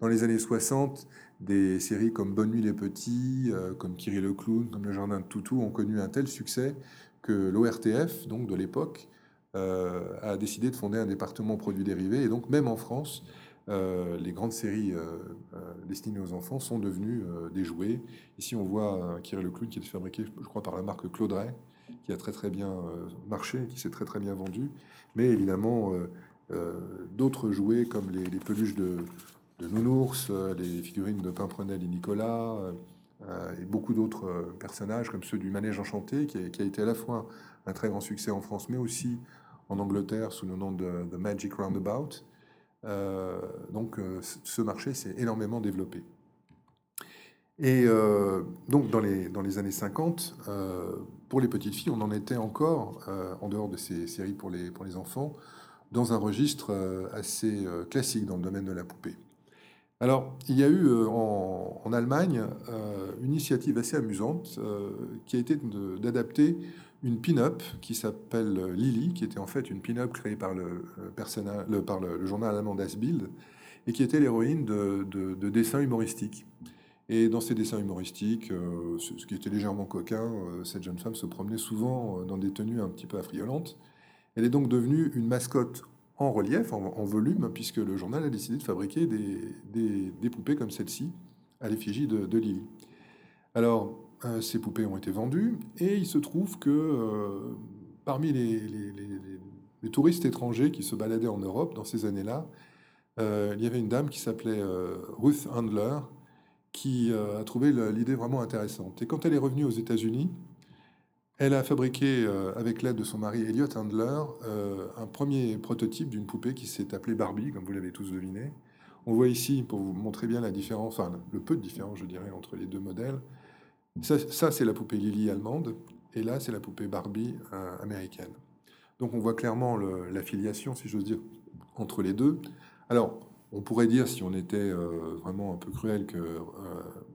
Dans les années 60, des séries comme Bonne nuit les petits, comme Kiri le clown, comme Le jardin de Toutou ont connu un tel succès que l'ORTF, donc de l'époque, euh, a décidé de fonder un département produits dérivés. Et donc, même en France, euh, les grandes séries euh, destinées aux enfants sont devenues des jouets. Ici, on voit Kirill le clown qui est fabriqué, je crois, par la marque Claudret, qui a très très bien marché, qui s'est très très bien vendu. Mais évidemment, d'autres jouets comme les, peluches de, Nounours, les figurines de Pimprenel et Nicolas, et beaucoup d'autres personnages comme ceux du Manège Enchanté, qui a, été à la fois un très grand succès en France, mais aussi en Angleterre sous le nom de The Magic Roundabout. Euh, donc euh, ce marché s'est énormément développé. Et euh, donc dans les, dans les années 50, pour les petites filles, on en était encore, en dehors de ces séries pour les, pour les enfants, dans un registre assez classique dans le domaine de la poupée. Alors, il y a eu en, en Allemagne une initiative assez amusante qui a été d'adapter une pin-up qui s'appelle Lily, qui était en fait une pin-up créée par le, euh, par le, journal allemand Das Bild, et qui était l'héroïne de, de, dessins humoristiques. Et dans ces dessins humoristiques, euh, ce qui était légèrement coquin, euh, cette jeune femme se promenait souvent dans des tenues un petit peu affriolantes. Elle est donc devenue une mascotte en relief, en, volume, puisque le journal a décidé de fabriquer des, des, poupées comme celle-ci à l'effigie de, de Lily. Alors, euh, ces poupées ont été vendues, et il se trouve que euh, parmi les, touristes étrangers qui se baladaient en Europe dans ces années-là, euh, il y avait une dame qui s'appelait Ruth Handler, qui a trouvé l'idée vraiment intéressante. Et quand elle est revenue aux États-Unis, elle a fabriqué, avec l'aide de son mari Elliot Handler, un premier prototype d'une poupée qui s'est appelée Barbie, comme vous l'avez tous deviné. On voit ici, pour vous montrer bien la différence, enfin le peu de différence, je dirais, entre les deux modèles, ça, c'est la poupée Lily allemande, et là, c'est la poupée Barbie euh, américaine. Donc on voit clairement l'affiliation, si j'ose dire, entre les deux. Alors, on pourrait dire, si on était euh, vraiment un peu cruel, que euh,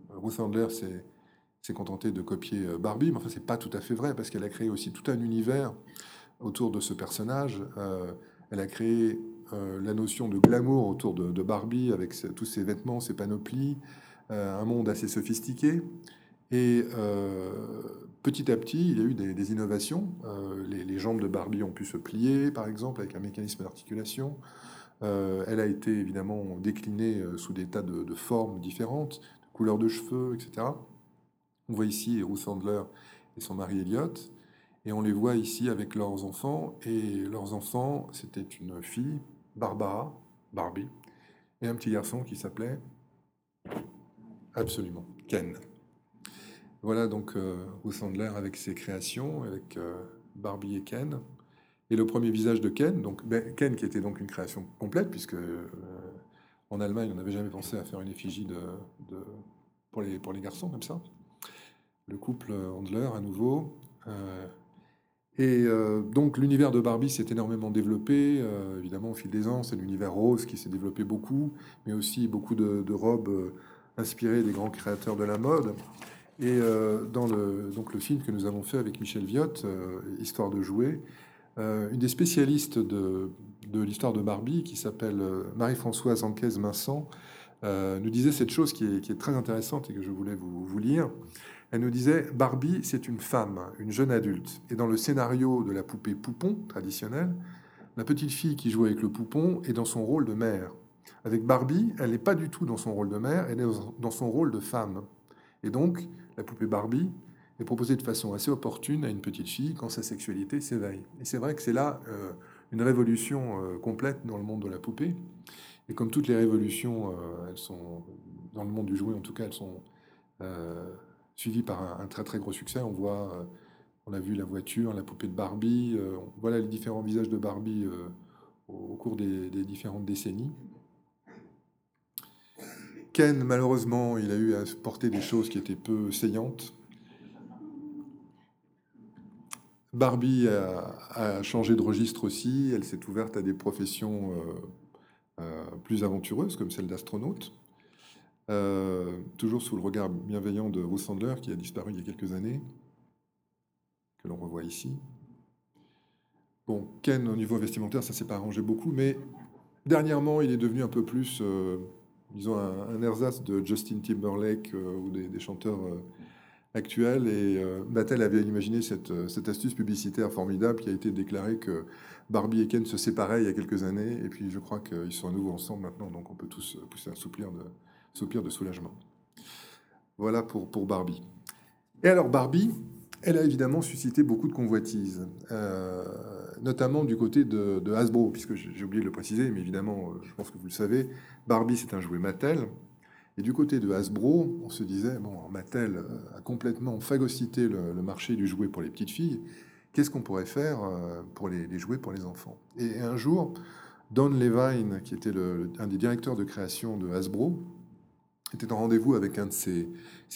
Ruth Handler s'est contenté de copier Barbie, mais enfin, c'est pas tout à fait vrai, parce qu'elle a créé aussi tout un univers autour de ce personnage. elle a créé la notion de glamour autour de Barbie, avec tous ses vêtements, ses panoplies, un monde assez sophistiqué. Et euh, petit à petit, il y a eu des, innovations. Euh, les, jambes de Barbie ont pu se plier, par exemple, avec un mécanisme d'articulation. Euh, elle a été évidemment déclinée sous des tas de, formes différentes, de couleurs de cheveux, etc. On voit ici Ruth Sandler et son mari Elliot. Et on les voit ici avec leurs enfants. Et leurs enfants, c'était une fille, Barbara, Barbie, et un petit garçon qui s'appelait absolument Ken. Voilà donc Ruth Sandler avec ses créations, avec Barbie et Ken. Et le premier visage de Ken, donc ben, Ken qui était donc une création complète, puisque en Allemagne, on n'avait jamais pensé à faire une effigie de, pour, les, garçons comme ça. Le couple Handler à nouveau. Et euh, donc l'univers de Barbie s'est énormément développé, euh, évidemment au fil des ans, c'est l'univers rose qui s'est développé beaucoup, mais aussi beaucoup de, robes euh, inspirées des grands créateurs de la mode. Et dans le, donc le film que nous avons fait avec Michel Viotte, Histoire de jouer, une des spécialistes de, de l'histoire de Barbie, qui s'appelle Marie-Françoise Anquez-Vincent, nous disait cette chose qui est, qui est, très intéressante et que je voulais vous, vous lire. Elle nous disait Barbie, c'est une femme, une jeune adulte. Et dans le scénario de la poupée poupon traditionnelle, la petite fille qui joue avec le poupon est dans son rôle de mère. Avec Barbie, elle n'est pas du tout dans son rôle de mère, elle est dans son rôle de femme. Et donc, la poupée Barbie est proposée de façon assez opportune à une petite fille quand sa sexualité s'éveille. Et c'est vrai que c'est là euh, une révolution euh, complète dans le monde de la poupée. Et comme toutes les révolutions, euh, elles sont, dans le monde du jouet en tout cas, elles sont suivi par un, très très gros succès. On voit, on a vu la voiture, la poupée de Barbie, voilà les différents visages de Barbie au, cours des, différentes décennies. Ken, malheureusement, il a eu à porter des choses qui étaient peu saillantes. Barbie a, changé de registre aussi, elle s'est ouverte à des professions plus aventureuses comme celle d'astronaute. Euh, toujours sous le regard bienveillant de Ruth Sandler, qui a disparu il y a quelques années, que l'on revoit ici. Bon, Ken, au niveau vestimentaire, ça s'est pas arrangé beaucoup, mais dernièrement, il est devenu un peu plus, euh, disons, un, ersatz de Justin Timberlake euh, ou des, chanteurs actuels. Et Mattel avait imaginé cette, cette, astuce publicitaire formidable qui a été déclarée que Barbie et Ken se séparaient il y a quelques années, et puis je crois qu'ils sont à nouveau ensemble maintenant, donc on peut tous pousser un soupir de, soupir de soulagement. Voilà pour, pour Barbie. Et alors Barbie, elle a évidemment suscité beaucoup de convoitises, euh, notamment du côté de, Hasbro, puisque j'ai oublié de le préciser, mais évidemment, euh, je pense que vous le savez, Barbie c'est un jouet Mattel. Et du côté de Hasbro, on se disait, bon, Mattel a complètement phagocyté le, marché du jouet pour les petites filles, qu'est-ce qu'on pourrait faire euh, pour les, jouets pour les enfants? Et un jour, Don Levine, qui était un des directeurs de création de Hasbro, était en rendez-vous avec un de ses,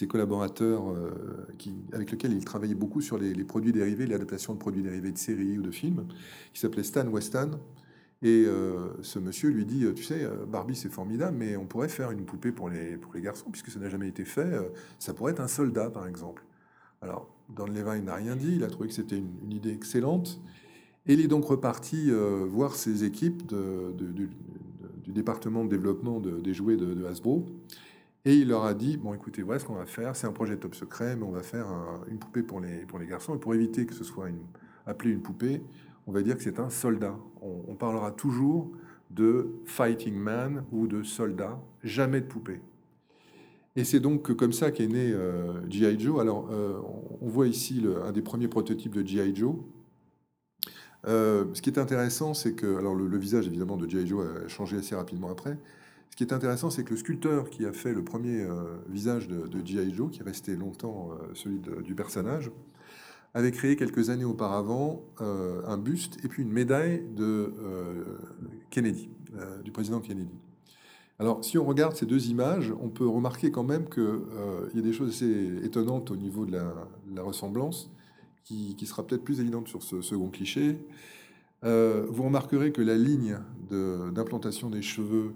collaborateurs euh, avec lequel il travaillait beaucoup sur les, produits dérivés, l'adaptation de produits dérivés de séries ou de films, qui s'appelait Stan Weston. Et euh, ce monsieur lui dit, tu sais, euh, Barbie c'est formidable, mais on pourrait faire une poupée pour les, garçons, puisque ça n'a jamais été fait. ça pourrait être un soldat, par exemple. Alors, Don Levine n'a rien dit, il a trouvé que c'était une, idée excellente. Et il est donc reparti voir ses équipes du département de développement des jouets de, Hasbro. Et il leur a dit, bon écoutez, voilà ce qu'on va faire, c'est un projet top secret, mais on va faire une poupée pour les, pour les garçons. Et pour éviter que ce soit une, appelé une poupée, on va dire que c'est un soldat. On, parlera toujours de fighting man ou de soldat, jamais de poupée. Et c'est donc comme ça qu'est né euh, G.I. Joe. Alors, euh, on voit ici un des premiers prototypes de G.I. Joe. Euh, ce qui est intéressant, c'est que alors le visage évidemment de G.I. Joe a changé assez rapidement après, ce qui est intéressant, c'est que le sculpteur qui a fait le premier euh, visage de, G.I. Joe, qui est resté longtemps euh, celui du personnage, avait créé quelques années auparavant euh, un buste et puis une médaille de Kennedy, du président Kennedy. Alors, si on regarde ces deux images, on peut remarquer quand même qu'il y a des choses assez étonnantes au niveau de la, ressemblance, qui, sera peut-être plus évidente sur ce second cliché. vous remarquerez que la ligne d'implantation des cheveux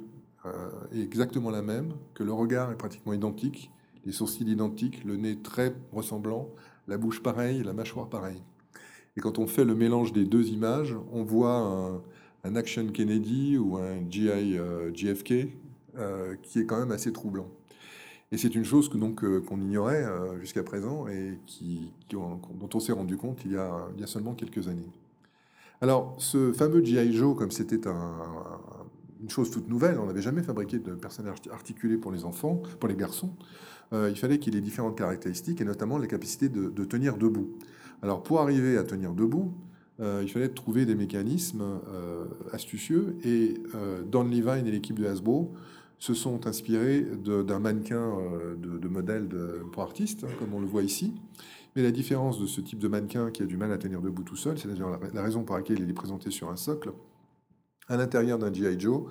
est exactement la même, que le regard est pratiquement identique, les sourcils identiques, le nez très ressemblant, la bouche pareille, la mâchoire pareille. Et quand on fait le mélange des deux images, on voit un, Action Kennedy ou un GI euh, JFK euh, qui est quand même assez troublant. Et c'est une chose que qu'on ignorait jusqu'à présent et qui, dont on s'est rendu compte il y, a, il y a seulement quelques années. Alors, ce fameux GI Joe, comme c'était un, une chose toute nouvelle. On n'avait jamais fabriqué de personnages articulés pour les enfants, pour les garçons. Euh, il fallait qu'il ait différentes caractéristiques et notamment la capacité de, tenir debout. Alors pour arriver à tenir debout, euh, il fallait trouver des mécanismes euh, astucieux et Don Levine et l'équipe de Hasbro se sont inspirés d'un mannequin de, modèle pour artistes, hein, comme on le voit ici. Mais la différence de ce type de mannequin qui a du mal à tenir debout tout seul, c'est la, raison pour laquelle il est présenté sur un socle, à l'intérieur d'un G.I. Joe,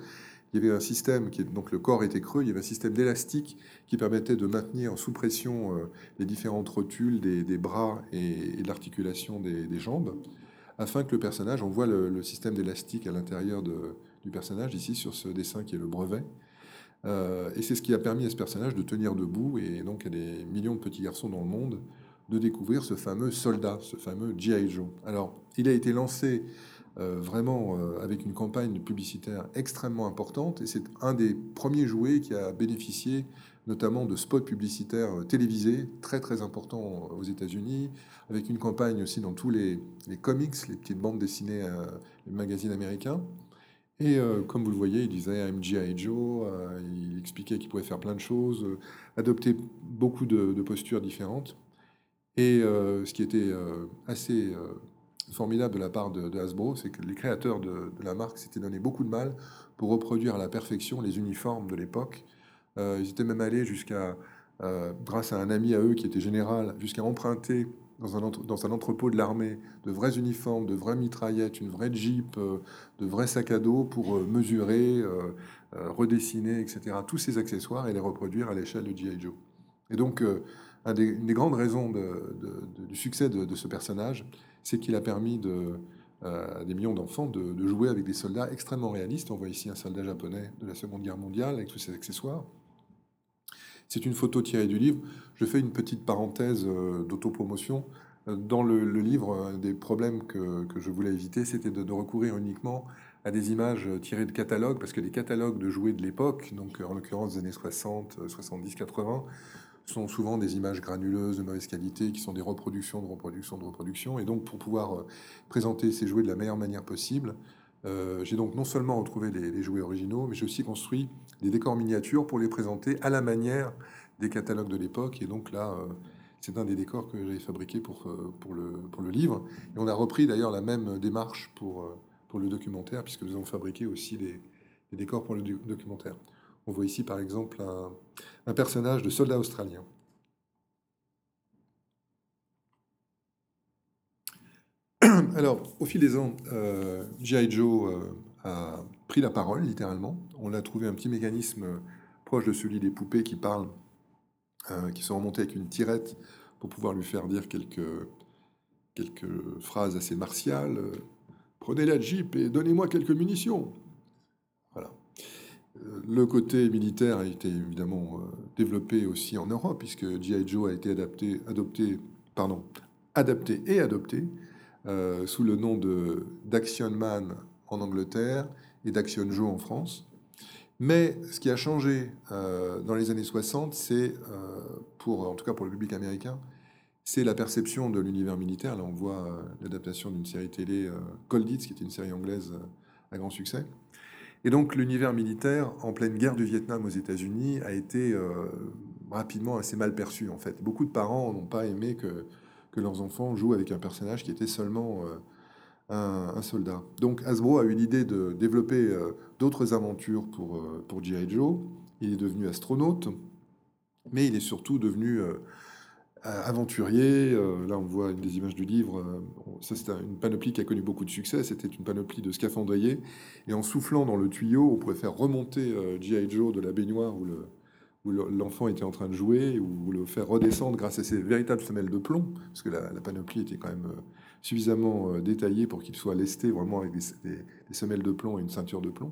il y avait un système qui donc le corps était creux, il y avait un système d'élastique qui permettait de maintenir sous pression euh, les différentes rotules des, bras et, l'articulation des, jambes, afin que le personnage, on voit le, système d'élastique à l'intérieur du personnage ici sur ce dessin qui est le brevet. Euh, et c'est ce qui a permis à ce personnage de tenir debout et donc à des millions de petits garçons dans le monde de découvrir ce fameux soldat, ce fameux G.I. Joe. Alors, il a été lancé euh, vraiment euh, avec une campagne publicitaire extrêmement importante. Et c'est un des premiers jouets qui a bénéficié notamment de spots publicitaires euh, télévisés très très importants aux États-Unis, avec une campagne aussi dans tous les, comics, les petites bandes dessinées, les magazines américains. Et comme vous le voyez, il disait I'm G.I. Joe, il expliquait qu'il pouvait faire plein de choses, adopter beaucoup de postures différentes. Et ce qui était assez formidable de la part de, Hasbro, c'est que les créateurs de, la marque s'étaient donné beaucoup de mal pour reproduire à la perfection les uniformes de l'époque. Euh, ils étaient même allés jusqu'à, euh, grâce à un ami à eux qui était général, jusqu'à emprunter dans un, entrepôt de l'armée de vrais uniformes, de vraies mitraillettes, une vraie jeep, euh, de vrais sacs à dos pour mesurer, redessiner, etc. Tous ces accessoires et les reproduire à l'échelle de G.I. Joe. Et donc, une des grandes raisons du succès de, ce personnage, c'est qu'il a permis de, euh, à des millions d'enfants de, jouer avec des soldats extrêmement réalistes. On voit ici un soldat japonais de la Seconde Guerre mondiale avec tous ses accessoires. C'est une photo tirée du livre. Je fais une petite parenthèse euh, d'autopromotion. Dans le, livre, un des problèmes que, je voulais éviter, c'était de, recourir uniquement à des images tirées de catalogues, parce que les catalogues de jouets de l'époque, donc en l'occurrence des années 60, 70, 80, sont souvent des images granuleuses de mauvaise qualité qui sont des reproductions de reproductions de reproductions. Et donc, pour pouvoir euh, présenter ces jouets de la meilleure manière possible, euh, j'ai donc non seulement retrouvé les, jouets originaux, mais j'ai aussi construit des décors miniatures pour les présenter à la manière des catalogues de l'époque. Et donc là, euh, c'est un des décors que j'ai fabriqué pour, pour, le, pour le livre. Et on a repris d'ailleurs la même démarche pour, pour le documentaire, puisque nous avons fabriqué aussi des, des décors pour le documentaire. On voit ici par exemple un, personnage de soldat australien. Alors, au fil des ans, euh, G.I. Joe euh, a pris la parole, littéralement. On a trouvé un petit mécanisme proche de celui des poupées qui parlent, euh, qui sont remontées avec une tirette pour pouvoir lui faire dire quelques, quelques phrases assez martiales. Prenez la Jeep et donnez-moi quelques munitions. Le côté militaire a été évidemment euh, développé aussi en Europe, puisque G.I. Joe a été adapté, adopté, pardon, adapté et adopté euh, sous le nom d'Action Man en Angleterre et d'Action Joe en France. Mais ce qui a changé euh, dans les années 60, c'est, en tout cas pour le public américain, c'est la perception de l'univers militaire. Là, on voit l'adaptation d'une série télé, Cold Hits, qui était une série anglaise à grand succès. Et donc l'univers militaire en pleine guerre du Vietnam aux États-Unis a été euh, rapidement assez mal perçu en fait. Beaucoup de parents n'ont pas aimé que, leurs enfants jouent avec un personnage qui était seulement euh, un, soldat. Donc Hasbro a eu l'idée de développer euh, d'autres aventures pour, pour G.I. Joe. Il est devenu astronaute, mais il est surtout devenu aventurier. Euh, là, on voit une des images du livre. Euh, ça, c'est une panoplie qui a connu beaucoup de succès. C'était une panoplie de scaphandriers. Et en soufflant dans le tuyau, on pouvait faire remonter G.I. Joe de la baignoire où l'enfant était en train de jouer, ou le faire redescendre grâce à ses véritables semelles de plomb, parce que la, panoplie était quand même suffisamment détaillée pour qu'il soit lesté vraiment avec des, semelles de plomb et une ceinture de plomb.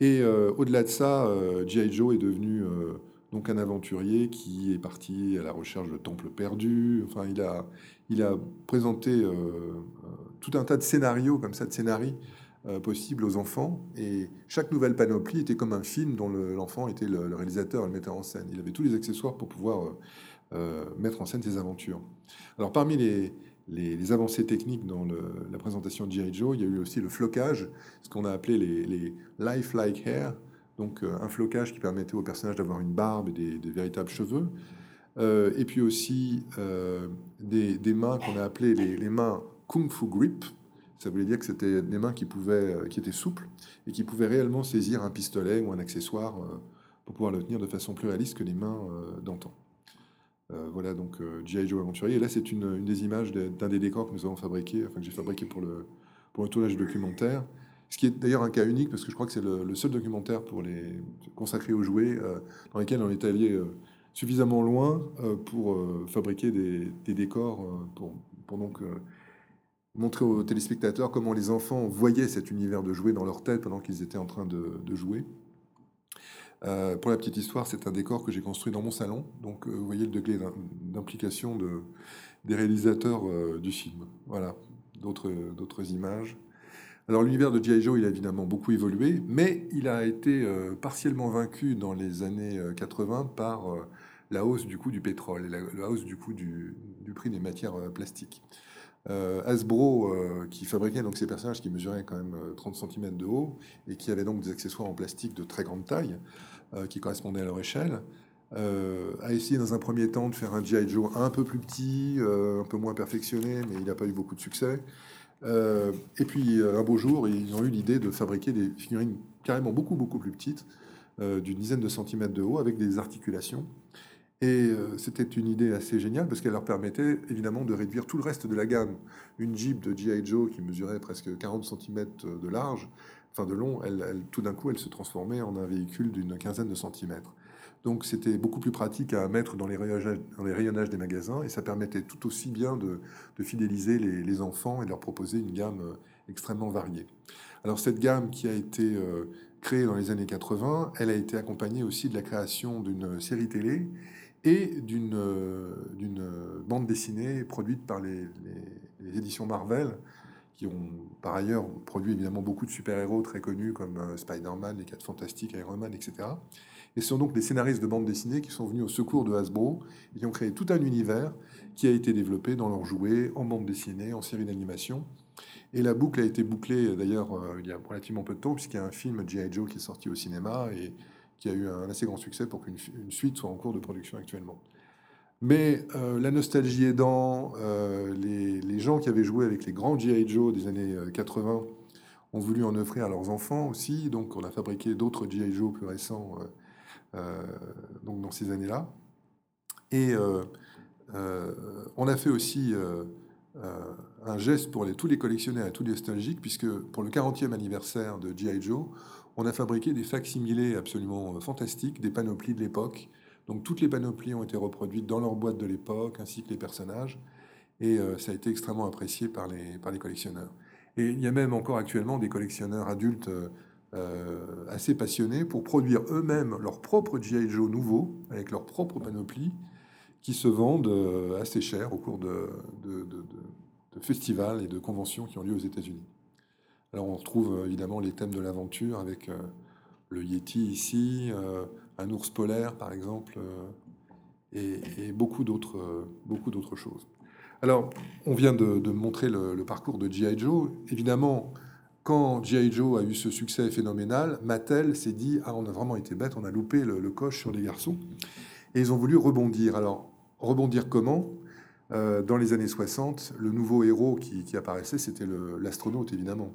Et au-delà de ça, G.I. Joe est devenu donc un aventurier qui est parti à la recherche de temples perdus. Enfin, il a, il a présenté euh, euh, tout un tas de scénarios comme ça, de scénarii euh, possibles aux enfants. Et chaque nouvelle panoplie était comme un film dont l'enfant était le, réalisateur, le metteur en scène. Il avait tous les accessoires pour pouvoir mettre en scène ses aventures. Alors parmi les, les, avancées techniques dans la présentation de Jerry Joe, il y a eu aussi le flocage, ce qu'on a appelé les, les lifelike hair, donc euh, un flocage qui permettait au personnage d'avoir une barbe et des, véritables cheveux. Euh, et puis aussi euh, des, mains qu'on a appelées les, mains kung fu grip. Ça voulait dire que c'était des mains qui, pouvaient, qui étaient souples et qui pouvaient réellement saisir un pistolet ou un accessoire pour pouvoir le tenir de façon plus réaliste que les mains d'antan. voilà donc G.I. Joe Aventurier. Et là, c'est une, des images d'un des décors que nous avons fabriqué, enfin que j'ai fabriqué pour le, pour le tournage documentaire. Ce qui est d'ailleurs un cas unique, parce que je crois que c'est le, seul documentaire consacré aux jouets dans lequel on est allé suffisamment loin pour fabriquer des, décors pour, donc montrer aux téléspectateurs comment les enfants voyaient cet univers de jouets dans leur tête pendant qu'ils étaient en train de, jouer. Euh, pour la petite histoire, c'est un décor que j'ai construit dans mon salon. Donc, euh, vous voyez le degré d'implication de, des réalisateurs euh, du film. Voilà, d'autres images. Alors, l'univers de G.I. Joe, il a évidemment beaucoup évolué, mais il a été partiellement vaincu dans les années 80 par la hausse du coût du pétrole et la, hausse du coût du, prix des matières plastiques. Euh, Hasbro, euh, qui fabriquait donc ces personnages qui mesuraient quand même 30 euh, cm de haut et qui avaient donc des accessoires en plastique de très grande taille, qui correspondaient à leur échelle, a essayé dans un premier temps de faire un G.I. Joe un peu plus petit, un peu moins perfectionné, mais il n'a pas eu beaucoup de succès. Et puis un beau jour, ils ont eu l'idée de fabriquer des figurines carrément beaucoup beaucoup plus petites, d'une dizaine de centimètres de haut, avec des articulations. Et euh, c'était une idée assez géniale parce qu'elle leur permettait évidemment de réduire tout le reste de la gamme. Une Jeep de G.I. Joe qui mesurait presque 40 cm de large, enfin de long, tout d'un coup, elle se transformait en un véhicule d'une quinzaine de centimètres. Donc c'était beaucoup plus pratique à mettre dans les, rayonnages, des magasins et ça permettait tout aussi bien de, fidéliser les, enfants et de leur proposer une gamme euh, extrêmement variée. Alors cette gamme qui a été euh, créée dans les années 80, elle a été accompagnée aussi de la création d'une série télé et d'une bande dessinée produite par les, éditions Marvel, qui ont par ailleurs produit évidemment beaucoup de super-héros très connus comme euh, Spider-Man, les 4 Fantastiques, Iron Man, etc. Et ce sont donc des scénaristes de bande dessinée qui sont venus au secours de Hasbro et qui ont créé tout un univers qui a été développé dans leurs jouets, en bande dessinée, en série d'animation. Et la boucle a été bouclée d'ailleurs euh, il y a relativement peu de temps, puisqu'il y a un film G.I. Joe qui est sorti au cinéma et qui a eu un assez grand succès pour qu'une suite soit en cours de production actuellement. Mais euh, la nostalgie aidant, euh, les, gens qui avaient joué avec les grands G.I. Joe des années 80 euh, ont voulu en offrir à leurs enfants aussi. Donc on a fabriqué d'autres G.I. Joe plus récents donc dans ces années-là. Et on a fait aussi un geste pour tous les collectionneurs et tous les nostalgiques, puisque pour le 40e anniversaire de G.I. Joe, on a fabriqué des facsimilés absolument fantastiques, des panoplies de l'époque. Donc toutes les panoplies ont été reproduites dans leur boîte de l'époque, ainsi que les personnages. Et euh, ça a été extrêmement apprécié par les, par les collectionneurs. Et il y a même encore actuellement des collectionneurs adultes euh, assez passionnés pour produire eux-mêmes leurs propres G.I. Joe nouveaux, avec leurs propres panoplies, qui se vendent assez cher au cours de, festivals et de conventions qui ont lieu aux États-Unis. Alors on retrouve euh, évidemment les thèmes de l'aventure avec euh, le Yeti ici, euh, un ours polaire par exemple, et, beaucoup d'autres beaucoup d'autres choses. Alors on vient de, montrer le, parcours de G.I. Joe. Évidemment, quand G.I. Joe a eu ce succès phénoménal, Mattel s'est dit ah on a vraiment été bête, on a loupé le, coche sur les garçons, et ils ont voulu rebondir. Alors rebondir comment? Dans les années 60, le nouveau héros qui apparaissait, c'était l'astronaute, évidemment.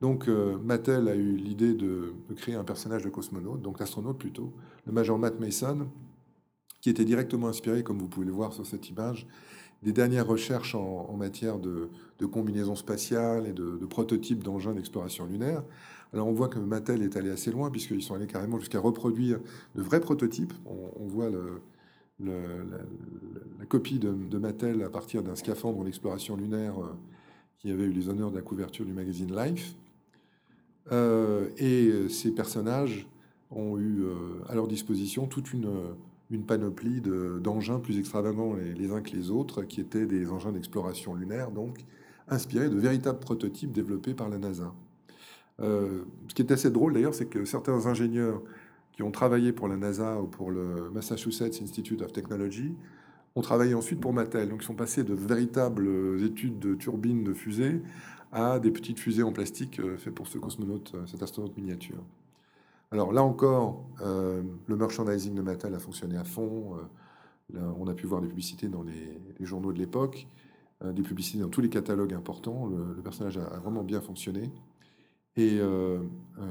Donc euh, Mattel a eu l'idée de, créer un personnage de cosmonaute, donc l'astronaute plutôt, le major Matt Mason, qui était directement inspiré, comme vous pouvez le voir sur cette image, des dernières recherches en, matière de, combinaison spatiale et de, prototypes d'engins d'exploration lunaire. Alors on voit que Mattel est allé assez loin, puisqu'ils sont allés carrément jusqu'à reproduire de vrais prototypes. On, voit la, copie de, Mattel à partir d'un scaphandre d'exploration lunaire euh, qui avait eu les honneurs de la couverture du magazine Life. Euh, et euh, ces personnages ont eu euh, à leur disposition toute une, une panoplie d'engins plus extravagants les, uns que les autres, qui étaient des engins d'exploration lunaire, donc inspirés de véritables prototypes développés par la NASA. ce qui est assez drôle d'ailleurs, c'est que certains ingénieurs qui ont travaillé pour la NASA ou pour le Massachusetts Institute of Technology ont travaillé ensuite pour Mattel. Donc ils sont passés de véritables études de turbines de fusées à des petites fusées en plastique euh, faites pour ce cosmonaute, euh, cet astronaute miniature. Alors là encore, euh, le merchandising de Mattel a fonctionné à fond. on a pu voir des publicités dans les, journaux de l'époque, des publicités dans tous les catalogues importants. Le, personnage a, vraiment bien fonctionné. Et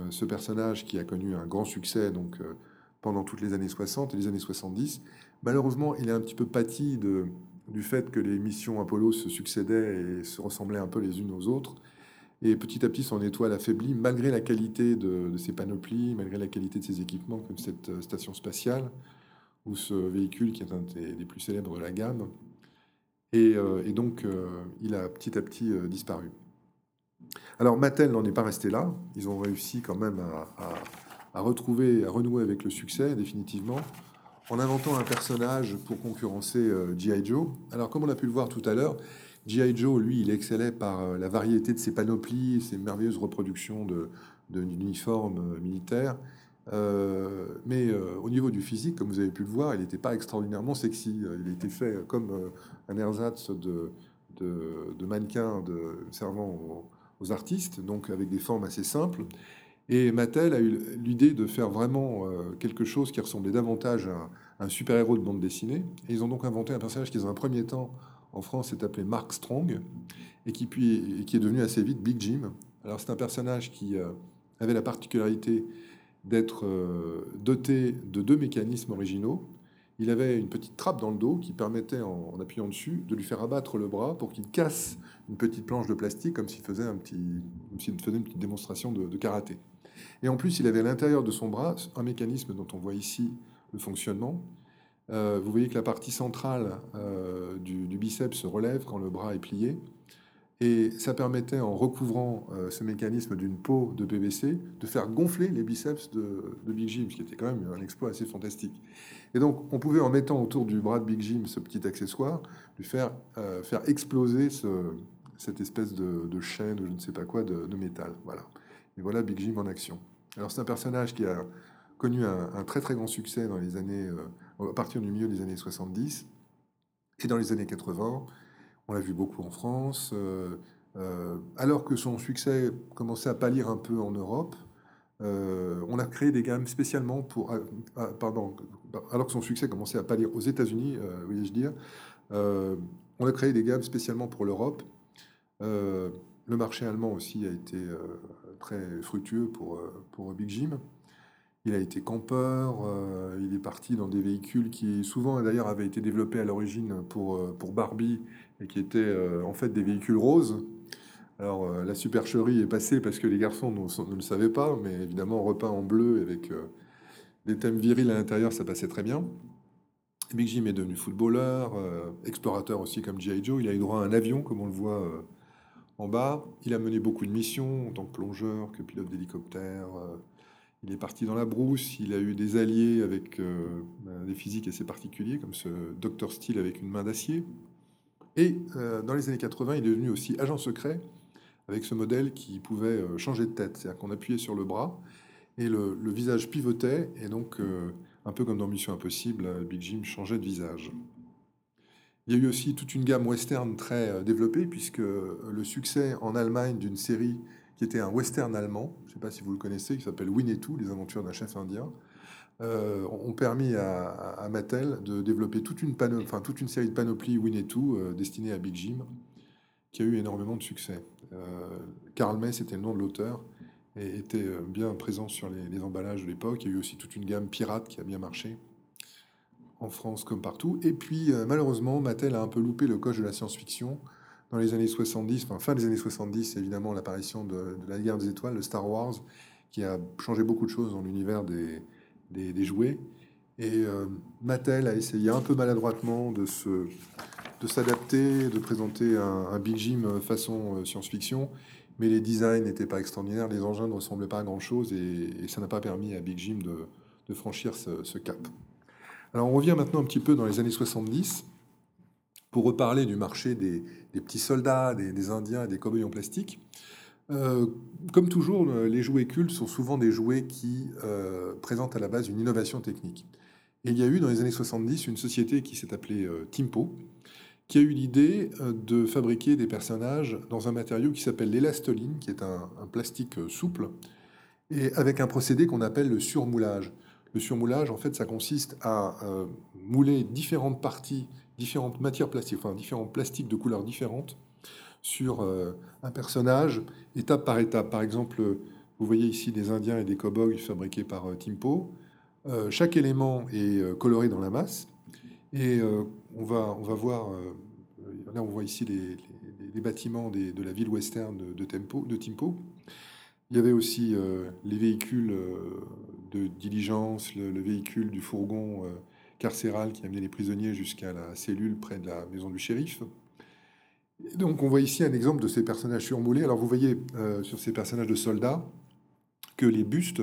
ce personnage qui a connu un grand succès donc pendant toutes les années 60 et les années 70. Malheureusement, il est un petit peu pâti de, du fait que les missions Apollo se succédaient et se ressemblaient un peu les unes aux autres. Et petit à petit, son étoile affaiblit, malgré la qualité de, ses panoplies, malgré la qualité de ses équipements, comme cette euh, station spatiale, ou ce véhicule qui est un des, plus célèbres de la gamme. Et, euh, donc, euh, il a petit à petit disparu. Alors, Mattel n'en est pas resté là. Ils ont réussi quand même à, à retrouver, à renouer avec le succès, définitivement, en inventant un personnage pour concurrencer G.I. Joe. Alors, comme on a pu le voir tout à l'heure, G.I. Joe, lui, il excellait par euh, la variété de ses panoplies, ses merveilleuses reproductions de, d'uniformes euh, militaires. Euh, mais au niveau du physique, comme vous avez pu le voir, il n'était pas extraordinairement sexy. Il était fait comme un ersatz de, de, mannequin servant aux, artistes, donc avec des formes assez simples. Et Mattel a eu l'idée de faire vraiment quelque chose qui ressemblait davantage à un super-héros de bande dessinée. Et ils ont donc inventé un personnage qui, dans un premier temps, en France, s'est appelé Mark Strong et qui, puis, qui est devenu assez vite Big Jim. Alors c'est un personnage qui euh, avait la particularité d'être euh, doté de deux mécanismes originaux. Il avait une petite trappe dans le dos qui permettait, en, appuyant dessus, de lui faire abattre le bras pour qu'il casse une petite planche de plastique comme s'il faisait, un petit, s'il faisait une petite démonstration de karaté. Et en plus, il avait à l'intérieur de son bras un mécanisme dont on voit ici le fonctionnement, euh, vous voyez que la partie centrale euh, du, biceps se relève quand le bras est plié. Et ça permettait, en recouvrant euh, ce mécanisme d'une peau de PVC, de faire gonfler les biceps de, Big Jim, ce qui était quand même un exploit assez fantastique. Et donc, on pouvait, en mettant autour du bras de Big Jim ce petit accessoire, lui faire, faire exploser cette espèce de, chaîne, je ne sais pas quoi, de, de métal. Voilà. Et voilà Big Jim en action. Alors, c'est un personnage qui a connu un, très très grand succès dans les années, euh, à partir du milieu des années 70 et dans les années 80. On l'a vu beaucoup en France. Euh, euh, alors que son succès commençait à pâlir un peu en Europe, on a créé des gammes spécialement pour. pardon, alors que son succès commençait à pâlir aux États-Unis, voyez-je dire, on a créé des gammes spécialement pour l'Europe. le marché allemand aussi a été très fructueux pour, pour Big Jim. Il a été campeur, euh, il est parti dans des véhicules qui souvent d'ailleurs avaient été développés à l'origine pour, euh, pour Barbie et qui étaient euh, en fait des véhicules roses. Alors la supercherie est passée parce que les garçons ne, le savaient pas, mais évidemment repeint en bleu avec des thèmes virils à l'intérieur, ça passait très bien. Big Jim est devenu footballeur, explorateur aussi comme G.I. Joe. Il a eu droit à un avion, comme on le voit en bas. Il a mené beaucoup de missions en tant que plongeur, que pilote d'hélicoptère. Il est parti dans la brousse, il a eu des alliés avec euh, ben, des physiques assez particuliers, comme ce Dr Steele avec une main d'acier. Et euh, dans les années 80, il est devenu aussi agent secret, avec ce modèle qui pouvait euh, changer de tête. C'est-à-dire qu'on appuyait sur le bras, et le, visage pivotait, et donc, un peu comme dans Mission Impossible, Big Jim changeait de visage. Il y a eu aussi toute une gamme western très développée, puisque le succès en Allemagne d'une série qui était un western allemand, je ne sais pas si vous le connaissez, qui s'appelle Winnetou, les aventures d'un chef indien, euh, ont permis à, Mattel de développer toute une, série de panoplies Winnetou euh, destinées à Big Jim, qui a eu énormément de succès. Euh, Karl May, c'était le nom de l'auteur, et était euh, bien présent sur les, les emballages de l'époque. Il y a eu aussi toute une gamme pirate qui a bien marché, en France comme partout. Et puis, malheureusement, Mattel a un peu loupé le coche de la science-fiction dans les années 70, enfin fin des années 70, évidemment l'apparition de, la guerre des étoiles, le Star Wars, qui a changé beaucoup de choses dans l'univers des, jouets. Et euh, Mattel a essayé un peu maladroitement de se de s'adapter, de présenter un, Big Jim façon euh, science-fiction, mais les designs n'étaient pas extraordinaires, les engins ne ressemblaient pas à grand-chose, et, ça n'a pas permis à Big Jim de, franchir ce, cap. Alors on revient maintenant un petit peu dans les années 70 pour reparler du marché des, petits soldats, des, Indiens et des cow en plastique. Euh, comme toujours, les jouets cultes sont souvent des jouets qui euh, présentent à la base une innovation technique. Il y a eu dans les années 70 une société qui s'est appelée euh, Timpo, qui a eu l'idée de fabriquer des personnages dans un matériau qui s'appelle l'élastoline, qui est un, plastique souple, et avec un procédé qu'on appelle le surmoulage. Le surmoulage, en fait, ça consiste à mouler différentes parties différentes matières plastiques, enfin différents plastiques de couleurs différentes sur euh, un personnage, étape par étape. Par exemple, vous voyez ici des Indiens et des cow-boys fabriqués par euh, Timpo. chaque élément est coloré dans la masse. Et on, va, voir, là on voit ici les, bâtiments de la ville western de Timpo. Il y avait aussi les véhicules de diligence, le, véhicule du fourgon carcéral qui amenait les prisonniers jusqu'à la cellule près de la maison du shérif. donc on voit ici un exemple de ces personnages surmoulés. Alors vous voyez euh, sur ces personnages de soldats que les bustes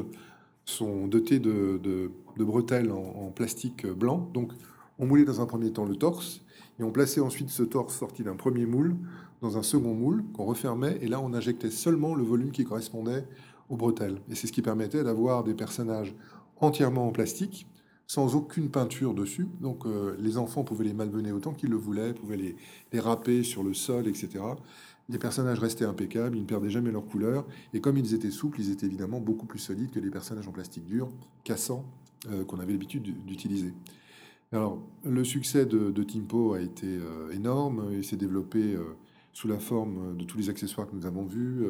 sont dotés de, bretelles en, plastique blanc. Donc on moulait dans un premier temps le torse et on plaçait ensuite ce torse sorti d'un premier moule dans un second moule qu'on refermait et là on injectait seulement le volume qui correspondait aux bretelles. Et c'est ce qui permettait d'avoir des personnages entièrement en plastique sans aucune peinture dessus. Donc euh, les enfants pouvaient les malmener autant qu'ils le voulaient, pouvaient les, les râper sur le sol, etc. Les personnages restaient impeccables, ils ne perdaient jamais leur couleur, et comme ils étaient souples, ils étaient évidemment beaucoup plus solides que les personnages en plastique dur, cassant, euh, qu'on avait l'habitude d'utiliser. Alors, le succès de, Timpo a été euh, énorme et s'est développé sous la forme de tous les accessoires que nous avons vus,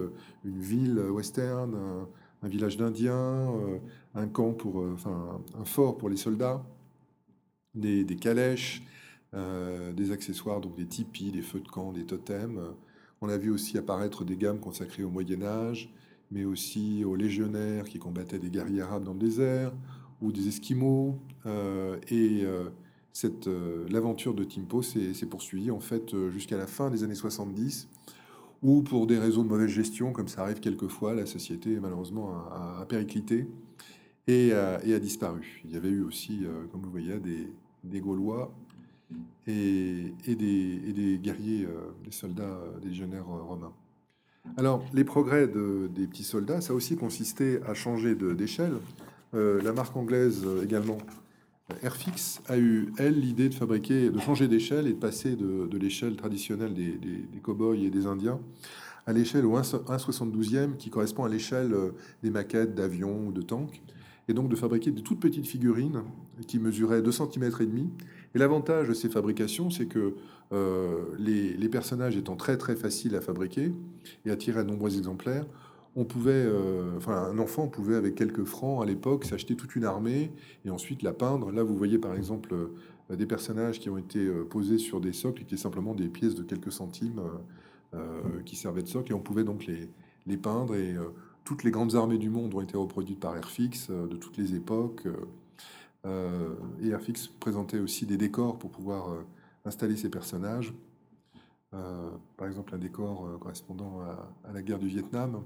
une ville western, un village d'Indiens, euh, un camp pour, euh, enfin, un fort pour les soldats, des, calèches, euh, des accessoires, donc des tipis, des feux de camp, des totems. On a vu aussi apparaître des gammes consacrées au Moyen Âge, mais aussi aux légionnaires qui combattaient des guerriers arabes dans le désert, ou des esquimaux. et cette l'aventure de Timpo s'est poursuivie en fait jusqu'à la fin des années 70 ou pour des réseaux de mauvaise gestion, comme ça arrive quelquefois, la société malheureusement a, périclité et a, disparu. Il y avait eu aussi, euh, comme vous voyez, des, Gaulois et, des, guerriers, euh, des soldats, euh, des légionnaires romains. Alors, les progrès des petits soldats, ça a aussi consisté à changer d'échelle. la marque anglaise également Airfix a eu, elle, l'idée de fabriquer, de changer d'échelle et de passer de, l'échelle traditionnelle des, des, cow-boys et des Indiens à l'échelle au 1,72e qui correspond à l'échelle euh, des maquettes d'avions ou de tanks. Et donc de fabriquer de toutes petites figurines qui mesuraient 2 cm et demi. Et l'avantage de ces fabrications, c'est que euh, les, les, personnages étant très très faciles à fabriquer et attirer à de nombreux exemplaires, on pouvait, euh, enfin, un enfant pouvait, avec quelques francs à l'époque, s'acheter toute une armée et ensuite la peindre. Là, vous voyez par exemple euh, des personnages qui ont été euh, posés sur des socles, qui étaient simplement des pièces de quelques centimes qui servaient de socle, et on pouvait donc les, les peindre. Et toutes les grandes armées du monde ont été reproduites par Airfix de toutes les époques. et Airfix présentait aussi des décors pour pouvoir installer ces personnages. par exemple, un décor correspondant à la guerre du Vietnam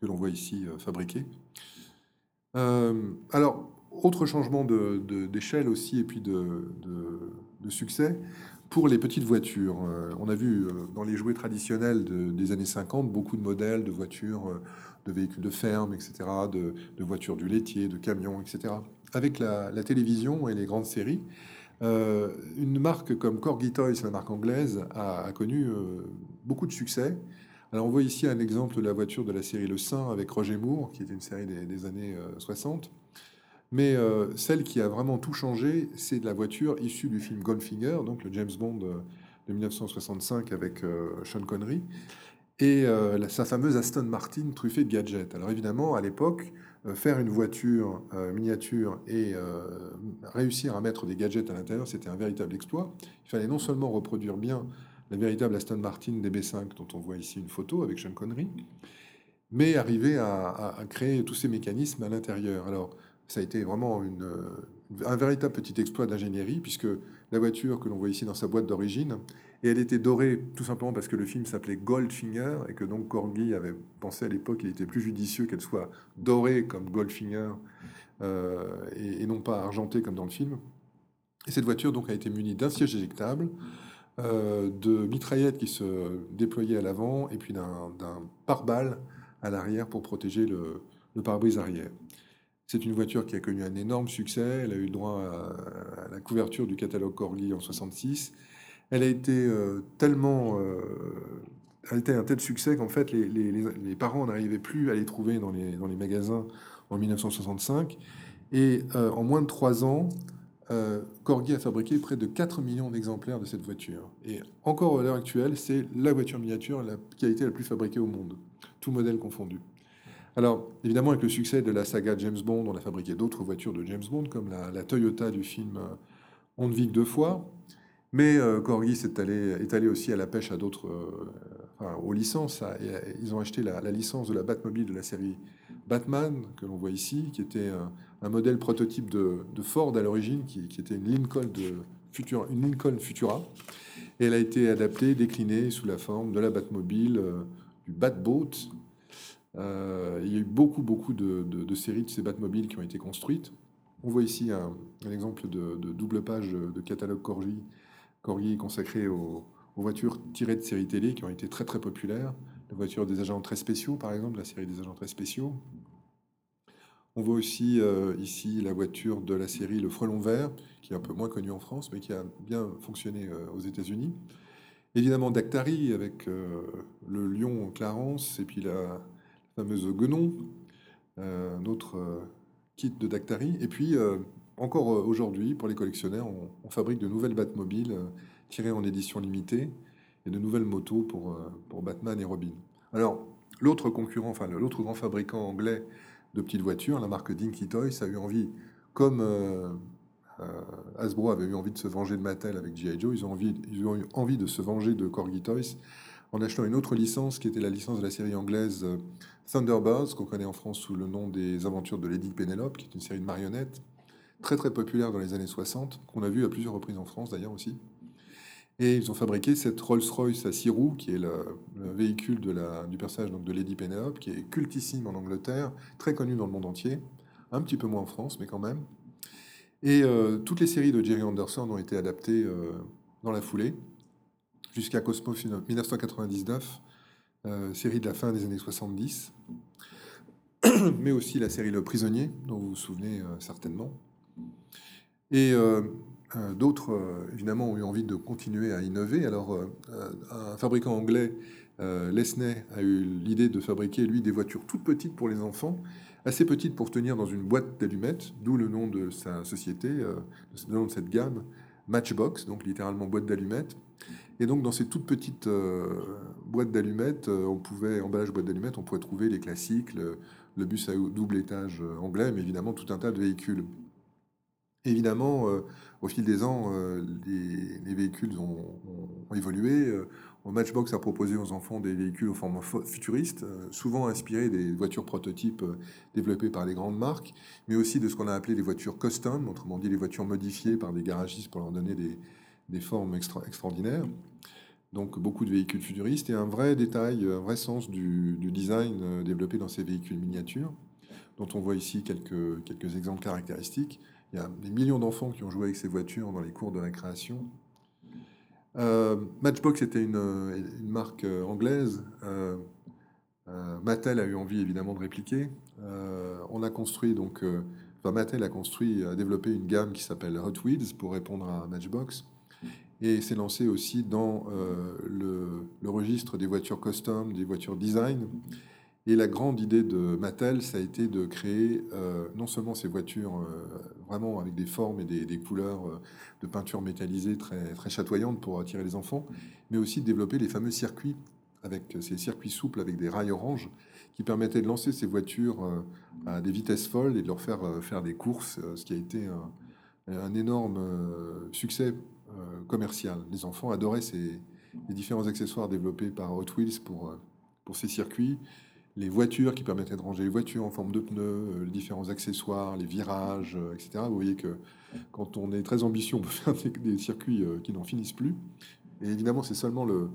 que l'on voit ici euh, fabriqué. Euh, alors, autre changement d'échelle aussi et puis de, succès pour les petites voitures. Euh, on a vu dans les jouets traditionnels des années 50 beaucoup de modèles de voitures, de véhicules de ferme, etc., de, voitures du laitier, de camions, etc. Avec la, télévision et les grandes séries, une marque comme Corgi Toys, la marque anglaise, a connu beaucoup de succès alors on voit ici un exemple de la voiture de la série Le Saint avec Roger Moore, qui était une série des, années 60. Euh, Mais euh, celle qui a vraiment tout changé, c'est la voiture issue du film Goldfinger, donc le James Bond euh, de 1965 avec Sean Connery, et sa fameuse Aston Martin truffée de gadgets. Alors évidemment, à l'époque, faire une voiture miniature et réussir à mettre des gadgets à l'intérieur, c'était un véritable exploit. Il fallait non seulement reproduire bien la véritable Aston Martin DB5 dont on voit ici une photo avec Sean Connery, mais arriver à, créer tous ces mécanismes à l'intérieur. Alors, ça a été vraiment une, un véritable petit exploit d'ingénierie, puisque la voiture que l'on voit ici dans sa boîte d'origine, et elle était dorée tout simplement parce que le film s'appelait Goldfinger, et que donc Corgi avait pensé à l'époque qu'il était plus judicieux qu'elle soit dorée comme Goldfinger, euh, et, et, non pas argentée comme dans le film. Et cette voiture donc a été munie d'un siège éjectable, euh, de mitraillettes qui se déployaient à l'avant et puis d'un pare-balles à l'arrière pour protéger le, pare-brise arrière. C'est une voiture qui a connu un énorme succès. Elle a eu droit à, la couverture du catalogue Corgi en 66. Elle a été euh, tellement, euh, a été un tel succès qu'en fait les, les parents n'arrivaient plus à les trouver dans les, dans les magasins en 1965. Et en moins de trois ans, euh, Corgi a fabriqué près de 4 millions d'exemplaires de cette voiture. Et encore à l'heure actuelle, c'est la voiture miniature qui a été la plus fabriquée au monde, tout modèle confondu. Alors, évidemment, avec le succès de la saga James Bond, on a fabriqué d'autres voitures de James Bond, comme la, Toyota du film On ne vit que deux fois. Mais euh, Corgi est allé, est allé aussi à la pêche à d'autres, enfin, aux licences. ils ont acheté la, licence de la Batmobile de la série Batman, que l'on voit ici, qui était un, modèle prototype de, Ford à l'origine, qui, était une Lincoln, de Futura, une Lincoln Futura. Et elle a été adaptée, déclinée sous la forme de la Batmobile, euh, du Batboat. Euh, il y a eu beaucoup, beaucoup de, séries de ces Batmobiles qui ont été construites. On voit ici un, exemple de, double page de catalogue Corgi, Corgi consacré aux, aux voitures tirées de séries télé qui ont été très très populaires. La voiture des agents très spéciaux, par exemple, la série des agents très spéciaux. On voit aussi euh, ici la voiture de la série Le Frelon Vert, qui est un peu moins connue en France, mais qui a bien fonctionné euh, aux États-Unis. Évidemment, Dactari avec euh, le lion Clarence et puis la fameuse Guenon, notre kit de Dactari. Et puis, encore aujourd'hui, pour les collectionneurs, on, fabrique de nouvelles Batmobiles tirées en édition limitée et de nouvelles motos pour, pour Batman et Robin. Alors, l'autre concurrent, enfin l'autre grand fabricant anglais de petites voitures. La marque Dinky Toys a eu envie, comme euh, euh, Hasbro avait eu envie de se venger de Mattel avec G.I. Joe, ils ont, ils ont eu envie de se venger de Corgi Toys en achetant une autre licence qui était la licence de la série anglaise euh, Thunderbirds, qu'on connaît en France sous le nom des aventures de Lady Penelope, qui est une série de marionnettes très très populaire dans les années 60, qu'on a vu à plusieurs reprises en France d'ailleurs aussi. Et ils ont fabriqué cette Rolls-Royce à six roues, qui est le, véhicule du personnage donc de Lady Penelope, qui est cultissime en Angleterre, très connu dans le monde entier, un petit peu moins en France, mais quand même. Et euh, toutes les séries de Jerry Anderson ont été adaptées euh, dans la foulée, jusqu'à Cosmos 1999, euh, série de la fin des années 70, mais aussi la série Le Prisonnier, dont vous vous souvenez certainement. Et d'autres, euh, évidemment, ont eu envie de continuer à innover. Alors, euh, un fabricant anglais, Lesney, a eu l'idée de fabriquer, lui, des voitures toutes petites pour les enfants, assez petites pour tenir dans une boîte d'allumettes, d'où le nom de sa société, le nom de cette gamme, Matchbox, donc littéralement boîte d'allumettes. Et donc, dans ces toutes petites boîtes d'allumettes, on pouvait, emballage boîte d'allumettes, on pouvait trouver les classiques, le, bus à double étage anglais, mais évidemment tout un tas de véhicules. Évidemment, au fil des ans, euh, les, véhicules ont, évolué. Euh, Matchbox a proposé aux enfants des véhicules au format futuriste, euh, souvent inspirés des voitures prototypes développées par les grandes marques, mais aussi de ce qu'on a appelé les voitures custom, autrement dit les voitures modifiées par des garagistes pour leur donner des, formes extraordinaires. Donc beaucoup de véhicules futuristes et un vrai détail, un vrai sens du, design développé dans ces véhicules miniatures, dont on voit ici quelques exemples caractéristiques. Il y a des millions d'enfants qui ont joué avec ces voitures dans les cours de récréation. Euh, Matchbox était une, marque euh, anglaise. Euh, Mattel a eu envie évidemment de répliquer. on a construit donc, enfin, Mattel a construit, a développé une gamme qui s'appelle Hot Wheels pour répondre à Matchbox et s'est lancé aussi dans le, registre des voitures custom, des voitures design. Et la grande idée de Mattel, ça a été de créer euh, non seulement ces voitures euh, vraiment avec des formes et des, couleurs euh, de peinture métallisée très, très chatoyantes pour attirer les enfants, mais aussi de développer les fameux circuits, avec ces circuits souples avec des rails orange, qui permettaient de lancer ces voitures à des vitesses folles et de leur faire faire des courses, ce qui a été un, énorme succès commercial. Les enfants adoraient ces, les différents accessoires développés par Hot Wheels pour, pour ces circuits les voitures qui permettaient de ranger les voitures en forme de pneus, euh, les différents accessoires, les virages, euh, etc. Vous voyez que quand on est très ambitieux, on peut faire des, circuits euh, qui n'en finissent plus. Et évidemment, c'est seulement le,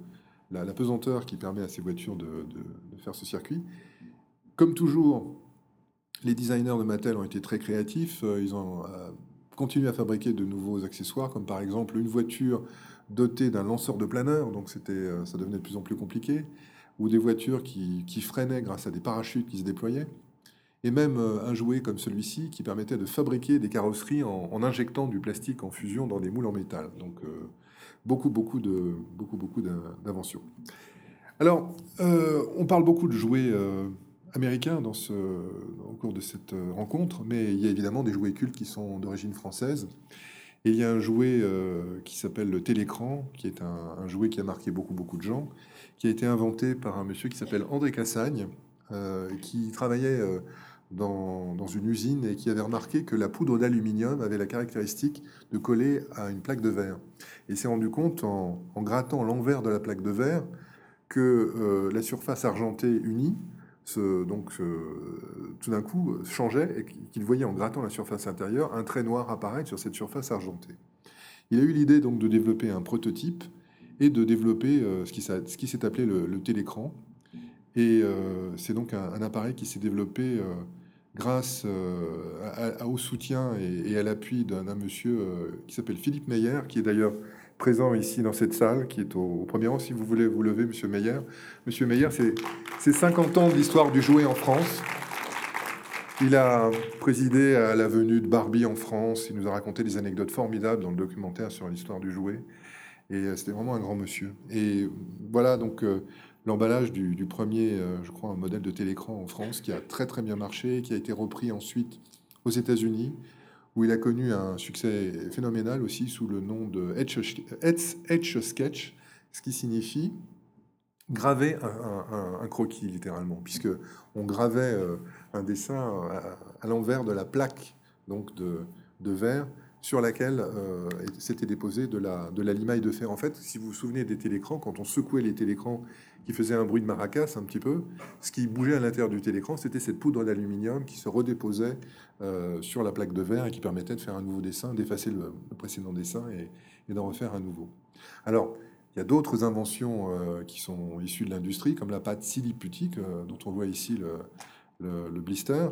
la, pesanteur qui permet à ces voitures de, faire ce circuit. Comme toujours, les designers de Mattel ont été très créatifs. Ils ont continué à fabriquer de nouveaux accessoires, comme par exemple une voiture dotée d'un lanceur de planeur, donc ça devenait de plus en plus compliqué ou des voitures qui, freinaient grâce à des parachutes qui se déployaient, et même euh, un jouet comme celui-ci qui permettait de fabriquer des carrosseries en, injectant du plastique en fusion dans des moules en métal. Donc euh, beaucoup, beaucoup de beaucoup, beaucoup d'inventions. Alors, euh, on parle beaucoup de jouets américains au cours de cette rencontre, mais il y a évidemment des jouets cultes qui sont d'origine française. Il y a un jouet qui s'appelle le télécran, qui est un, jouet qui a marqué beaucoup, beaucoup de gens, qui a été inventé par un monsieur qui s'appelle André Cassagne, qui travaillait dans, dans, une usine et qui avait remarqué que la poudre d'aluminium avait la caractéristique de coller à une plaque de verre. Et s'est rendu compte en, en grattant l'envers de la plaque de verre que la surface argentée unie donc, tout d'un coup, changeait et qu'il voyait en grattant la surface intérieure un trait noir apparaître sur cette surface argentée. Il a eu l'idée donc de développer un prototype et de développer euh, ce qui s'est appelé le, télécran. Et euh, c'est donc un, appareil qui s'est développé euh, grâce au soutien et, à l'appui d'un monsieur qui s'appelle Philippe Meyer, qui est d'ailleurs présent ici dans cette salle, qui est au, premier rang. Si vous voulez vous lever, Monsieur Meyer. Monsieur Meyer, c'est 50 ans d'histoire du jouet en France. Il a présidé à la venue de Barbie en France. Il nous a raconté des anecdotes formidables dans le documentaire sur l'histoire du jouet. Et euh, c'était vraiment un grand monsieur. Et voilà donc euh, l'emballage du, premier, euh, je crois, un modèle de télécran en France qui a très très bien marché, qui a été repris ensuite aux États-Unis où il a connu un succès phénoménal aussi sous le nom de Etch, Sketch, ce qui signifie graver un, croquis littéralement, puisque on gravait un dessin à, l'envers de la plaque donc de verre sur laquelle euh, s'était déposé de la, de limaille de fer. En fait, si vous vous souvenez des télécrans, quand on secouait les télécrans qui faisaient un bruit de maracas un petit peu, ce qui bougeait à l'intérieur du télécran, c'était cette poudre d'aluminium qui se redéposait euh, sur la plaque de verre et qui permettait de faire un nouveau dessin, d'effacer le, précédent dessin et, d'en refaire un nouveau. Alors, il y a d'autres inventions euh, qui sont issues de l'industrie, comme la pâte siliputique, dont on voit ici le, le blister.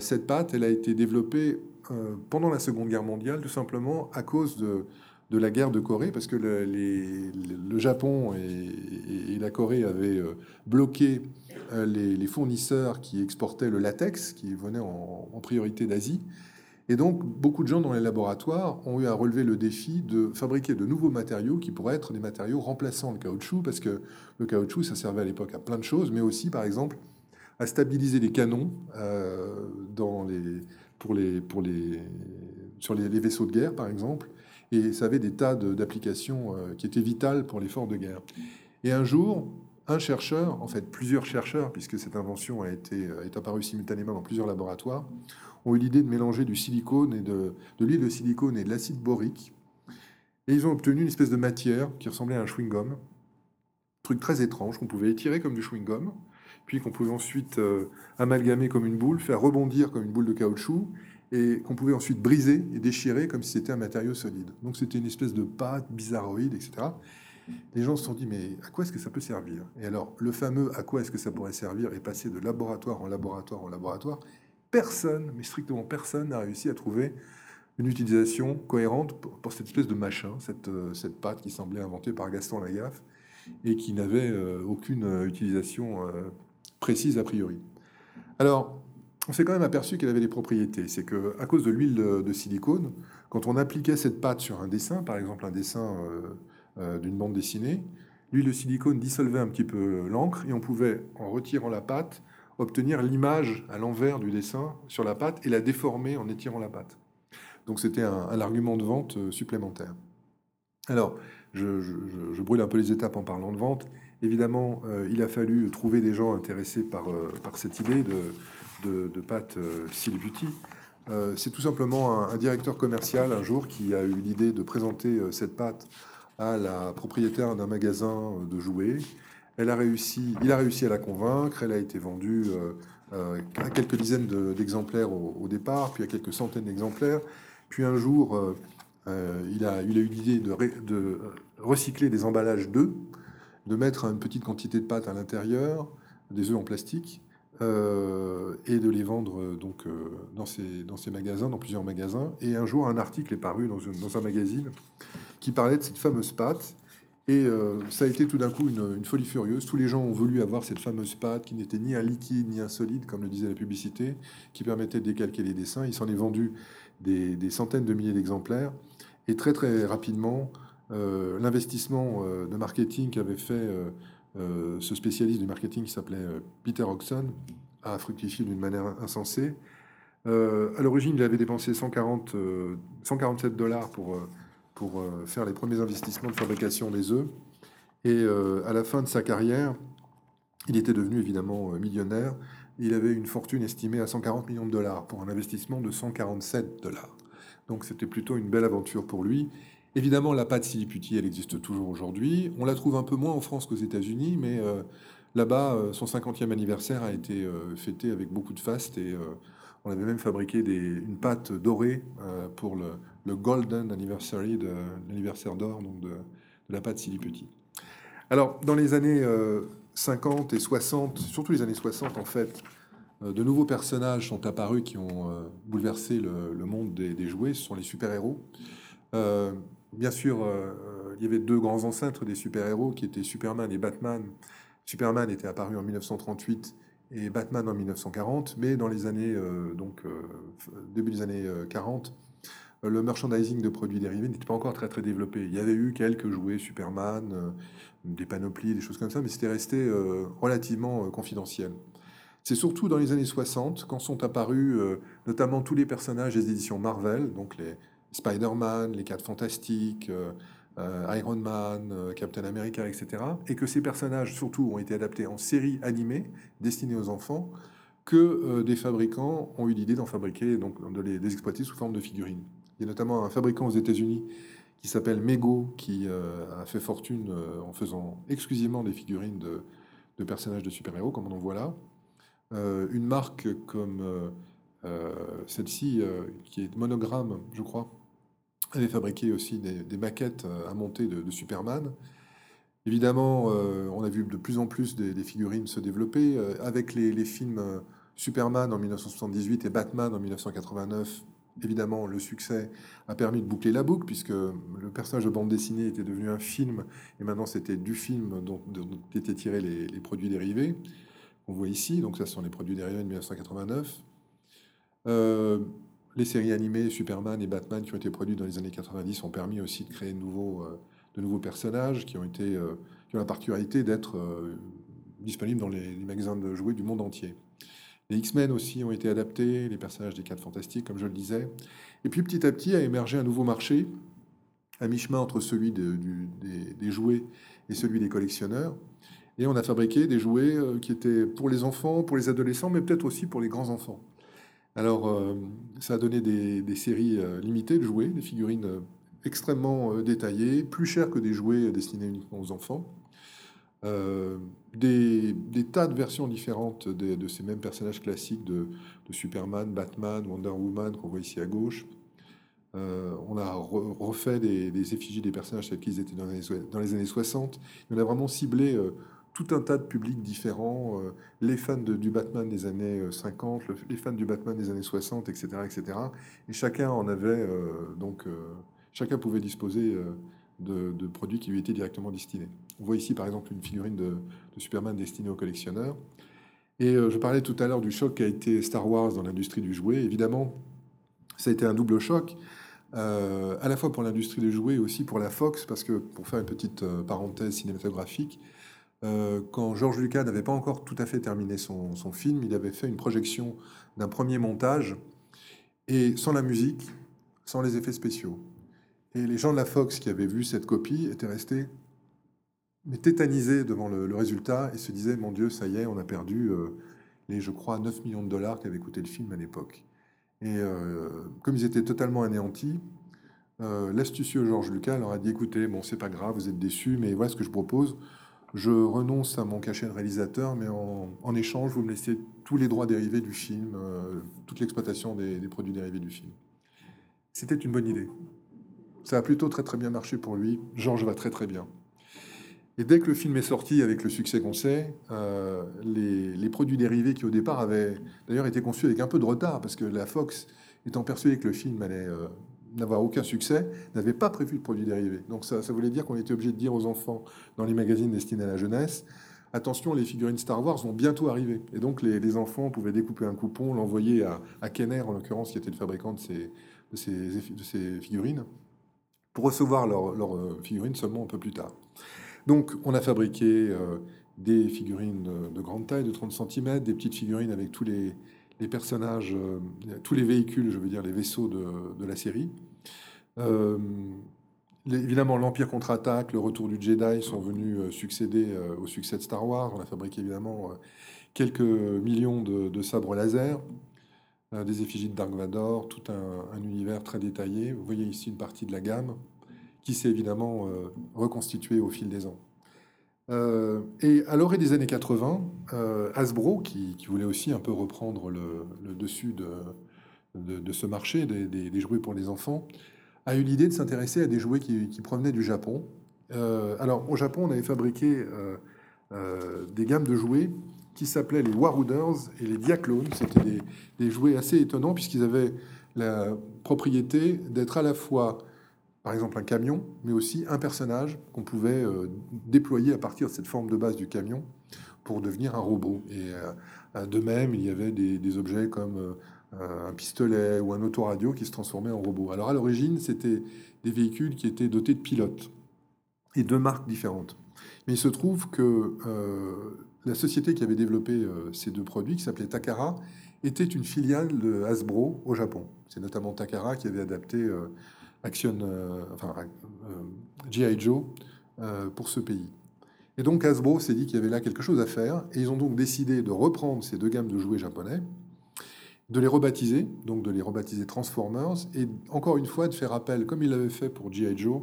cette pâte, elle a été développée euh, pendant la Seconde Guerre mondiale, tout simplement à cause de, la guerre de Corée, parce que le, le Japon et, la Corée avaient euh, bloqué euh, les, fournisseurs qui exportaient le latex, qui venait en, priorité d'Asie. Et donc, beaucoup de gens dans les laboratoires ont eu à relever le défi de fabriquer de nouveaux matériaux qui pourraient être des matériaux remplaçant le caoutchouc, parce que le caoutchouc, ça servait à l'époque à plein de choses, mais aussi, par exemple, à stabiliser les canons dans les, pour les, pour les, sur les, vaisseaux de guerre, par exemple. Et ça avait des tas d'applications euh, qui étaient vitales pour l'effort de guerre. Et un jour, un chercheur, en fait plusieurs chercheurs, puisque cette invention a été euh, est apparue simultanément dans plusieurs laboratoires, ont eu l'idée de mélanger du silicone et de, de l'huile de silicone et de l'acide borique. Et ils ont obtenu une espèce de matière qui ressemblait à un chewing-gum. Truc très étrange qu'on pouvait étirer comme du chewing-gum puis qu'on pouvait ensuite euh, amalgamer comme une boule, faire rebondir comme une boule de caoutchouc, et qu'on pouvait ensuite briser et déchirer comme si c'était un matériau solide. Donc c'était une espèce de pâte bizarroïde, etc. Les gens se sont dit, mais à quoi est-ce que ça peut servir? Et alors, le fameux à quoi est-ce que ça pourrait servir est passé de laboratoire en laboratoire en laboratoire. Personne, mais strictement personne, n'a réussi à trouver une utilisation cohérente pour, cette espèce de machin, cette, euh, cette pâte qui semblait inventée par Gaston Lagaffe et qui n'avait euh, aucune utilisation précise a priori. Alors, on s'est quand même aperçu qu'elle avait des propriétés. C'est que à cause de l'huile de, silicone, quand on appliquait cette pâte sur un dessin, par exemple un dessin euh, euh, d'une bande dessinée, l'huile de silicone dissolvait un petit peu l'encre et on pouvait, en retirant la pâte, obtenir l'image à l'envers du dessin sur la pâte et la déformer en étirant la pâte. Donc c'était un, argument de vente euh, supplémentaire. Alors, je, brûle un peu les étapes en parlant de vente. Évidemment, euh, il a fallu trouver des gens intéressés par, euh, cette idée de, de, de pâte euh. Euh, c'est tout simplement un, directeur commercial un jour qui a eu l'idée de présenter cette pâte à la propriétaire d'un magasin de jouets. Elle a réussi, il a réussi à la convaincre. Elle a été vendue à quelques dizaines d'exemplaires au, départ, puis à quelques centaines d'exemplaires. Puis un jour, il, a, il a eu l'idée de, recycler des emballages d'œufs de mettre une petite quantité de pâte à l'intérieur, des œufs en plastique, euh, et de les vendre euh, donc euh, dans, ces, magasins, dans plusieurs magasins. Et un jour, un article est paru dans, un magazine qui parlait de cette fameuse pâte. Et ça a été tout d'un coup une, folie furieuse. Tous les gens ont voulu avoir cette fameuse pâte qui n'était ni un liquide ni un solide, comme le disait la publicité, qui permettait de décalquer les dessins. Il s'en est vendu des centaines de milliers d'exemplaires. Et très très rapidement, euh, l'investissement euh, de marketing qu'avait fait euh, ce spécialiste du marketing qui s'appelait Peter Oxon a fructifié d'une manière insensée. à l'origine, il avait dépensé 140, 147 dollars pour, pour faire les premiers investissements de fabrication des œufs. Et à la fin de sa carrière, Il était devenu évidemment millionnaire. Il avait une fortune estimée à 140 millions de dollars pour un investissement de 147 dollars. Donc c'était plutôt une belle aventure pour lui. Évidemment, la pâte Siliputi, elle existe toujours aujourd'hui. On la trouve un peu moins en France qu'aux États-Unis, mais euh, là-bas, euh, son 50e anniversaire a été euh, fêté avec beaucoup de faste et on avait même fabriqué une pâte dorée pour le, Golden Anniversary, de l'anniversaire d'or de, la pâte Siliputi. Alors, dans les années 50 et 60, surtout les années 60 en fait, de nouveaux personnages sont apparus qui ont bouleversé le, monde des, jouets. Ce sont les super-héros. Bien sûr, euh, euh, il y avait deux grands ancêtres des super-héros qui étaient Superman et Batman. Superman était apparu en 1938 et Batman en 1940, mais dans les années, euh, donc début des années 40, le merchandising de produits dérivés n'était pas encore très très développé. Il y avait eu quelques jouets Superman, des panoplies, des choses comme ça, mais c'était resté relativement confidentiel. C'est surtout dans les années 60 quand sont apparus notamment tous les personnages des éditions Marvel, donc les, Spider-Man, les Quatre Fantastiques, euh, euh, Iron Man, euh, Captain America, etc. Et que ces personnages, surtout, ont été adaptés en séries animées destinées aux enfants, que des fabricants ont eu l'idée d'en fabriquer, donc de les, exploiter sous forme de figurines. Il y a notamment un fabricant aux États-Unis qui s'appelle Mego, qui a fait fortune en faisant exclusivement des figurines de, de personnages de super-héros, comme on en voit là. Une marque comme celle-ci, qui est Monogramme, je crois, avait fabriqué aussi des, maquettes euh, à monter de, Superman. Évidemment, euh, on a vu de plus en plus des, figurines se développer. Euh, avec les, films Superman en 1978 et Batman en 1989, évidemment, le succès a permis de boucler la boucle, puisque le personnage de bande dessinée était devenu un film, et maintenant c'était du film dont, étaient tirés les, produits dérivés. On voit ici, donc ça sont les produits dérivés de 1989. Les séries animées Superman et Batman qui ont été produites dans les années 90 ont permis aussi de créer de nouveaux, euh, personnages qui ont, été, euh, la particularité d'être euh, disponibles dans les, magasins de jouets du monde entier. Les X-Men aussi ont été adaptés, les personnages des 4 Fantastiques, comme je le disais. Et puis petit à petit a émergé un nouveau marché, à mi-chemin entre celui des, jouets et celui des collectionneurs. Et on a fabriqué des jouets qui étaient pour les enfants, pour les adolescents, mais peut-être aussi pour les grands enfants. Alors, euh, ça a donné des, séries euh, limitées de jouets, des figurines euh, extrêmement détaillées, plus chères que des jouets destinés uniquement aux enfants. Des, tas de versions différentes de, ces mêmes personnages classiques de, Superman, Batman, Wonder Woman qu'on voit ici à gauche. on a refait des, effigies des personnages tels qu'ils étaient dans les, années 60. on a vraiment ciblé tout un tas de publics différents, euh, les fans du Batman des années 50, euh, les fans du Batman des années 60, etc., etc. Et chacun en avait euh, donc chacun pouvait disposer de, produits qui lui étaient directement destinés. On voit ici par exemple une figurine de, Superman destinée aux collectionneurs. Et je parlais tout à l'heure du choc qui a été Star Wars dans l'industrie du jouet. Évidemment, ça a été un double choc. à la fois pour l'industrie du jouet et aussi pour la Fox, parce que pour faire une petite parenthèse cinématographique, euh, quand George Lucas n'avait pas encore tout à fait terminé son, film, il avait fait une projection d'un premier montage, et sans la musique, sans les effets spéciaux. Et les gens de la Fox qui avaient vu cette copie étaient restés mais tétanisés devant le, résultat et se disaient, mon Dieu, ça y est, on a perdu euh, les, je crois, 9 millions de dollars qu'avait coûté le film à l'époque. Et euh, comme ils étaient totalement anéantis, l'astucieux George Lucas leur a dit, écoutez, bon, c'est pas grave, vous êtes déçus, mais voilà ce que je propose je renonce à mon cachet de réalisateur, mais en, échange, vous me laissez tous les droits dérivés du film, euh, toute l'exploitation des, produits dérivés du film. C'était une bonne idée. Ça a plutôt très très bien marché pour lui. Georges va très très bien. Et dès que le film est sorti avec le succès qu'on sait, euh, les, produits dérivés qui au départ avaient d'ailleurs été conçus avec un peu de retard, parce que la Fox, étant persuadée que le film allait euh, n'avoir aucun succès, n'avait pas prévu de produits dérivés. Donc ça, ça voulait dire qu'on était obligé de dire aux enfants dans les magazines destinés à la jeunesse, attention, les figurines Star Wars vont bientôt arriver. Et donc les, enfants pouvaient découper un coupon, l'envoyer à, Kenner, en l'occurrence, qui était le fabricant de ces, figurines, pour recevoir leurs leur euh, figurines seulement un peu plus tard. Donc on a fabriqué euh, des figurines de, grande taille, de 30 cm, des petites figurines avec tous les, les personnages, euh, tous les véhicules, je veux dire les vaisseaux de, la série. Euh, évidemment, l'Empire contre-attaque, le retour du Jedi sont venus succéder au succès de Star Wars. On a fabriqué évidemment quelques millions de, sabres laser, des effigies de Dark Vador, tout un, univers très détaillé. Vous voyez ici une partie de la gamme qui s'est évidemment reconstituée au fil des ans. Euh, et à l'orée des années 80, euh, Hasbro, qui, voulait aussi un peu reprendre le, dessus de, ce marché des, jouets pour les enfants, a eu l'idée de s'intéresser à des jouets qui, provenaient du Japon. Euh, alors, au Japon, on avait fabriqué des gammes de jouets qui s'appelaient les Waruders et les Diaclones. C'était des, des, jouets assez étonnants puisqu'ils avaient la propriété d'être à la fois par exemple un camion, mais aussi un personnage qu'on pouvait euh, déployer à partir de cette forme de base du camion pour devenir un robot. Et euh, de même, il y avait des, objets comme euh, un pistolet ou un autoradio qui se transformaient en robot. Alors à l'origine, c'était des véhicules qui étaient dotés de pilotes et de marques différentes. Mais il se trouve que la société qui avait développé ces deux produits, qui s'appelait Takara, était une filiale de Hasbro au Japon. C'est notamment Takara qui avait adapté Action, euh, enfin, euh, G.I. Joe euh, pour ce pays. Et donc Hasbro s'est dit qu'il y avait là quelque chose à faire, et ils ont donc décidé de reprendre ces deux gammes de jouets japonais, de les rebaptiser, donc de les rebaptiser Transformers, et encore une fois de faire appel, comme ils l'avaient fait pour G.I. Joe,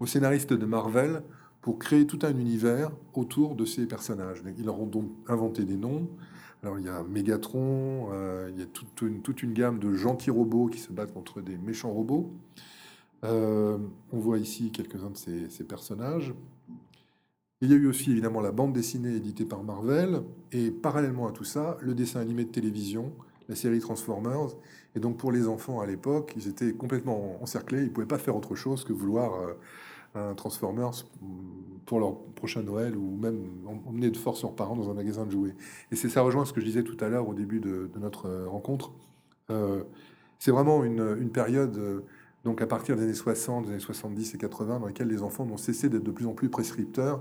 aux scénaristes de Marvel pour créer tout un univers autour de ces personnages. Ils leur ont donc inventé des noms. Alors il y a Megatron, il y a toute une gamme de gentils robots qui se battent contre des méchants robots. Euh, on voit ici quelques-uns de ces, personnages. Il y a eu aussi évidemment la bande dessinée éditée par Marvel, et parallèlement à tout ça, le dessin animé de télévision, la série Transformers. Et donc pour les enfants à l'époque, ils étaient complètement encerclés, ils ne pouvaient pas faire autre chose que vouloir euh, un Transformers pour leur prochain Noël, ou même emmener de force leurs parents dans un magasin de jouets. Et c'est ça rejoint ce que je disais tout à l'heure au début de, notre euh, rencontre. c'est vraiment une période donc à partir des années 60, des années 70 et 80, dans lesquels les enfants n'ont cessé d'être de plus en plus prescripteurs,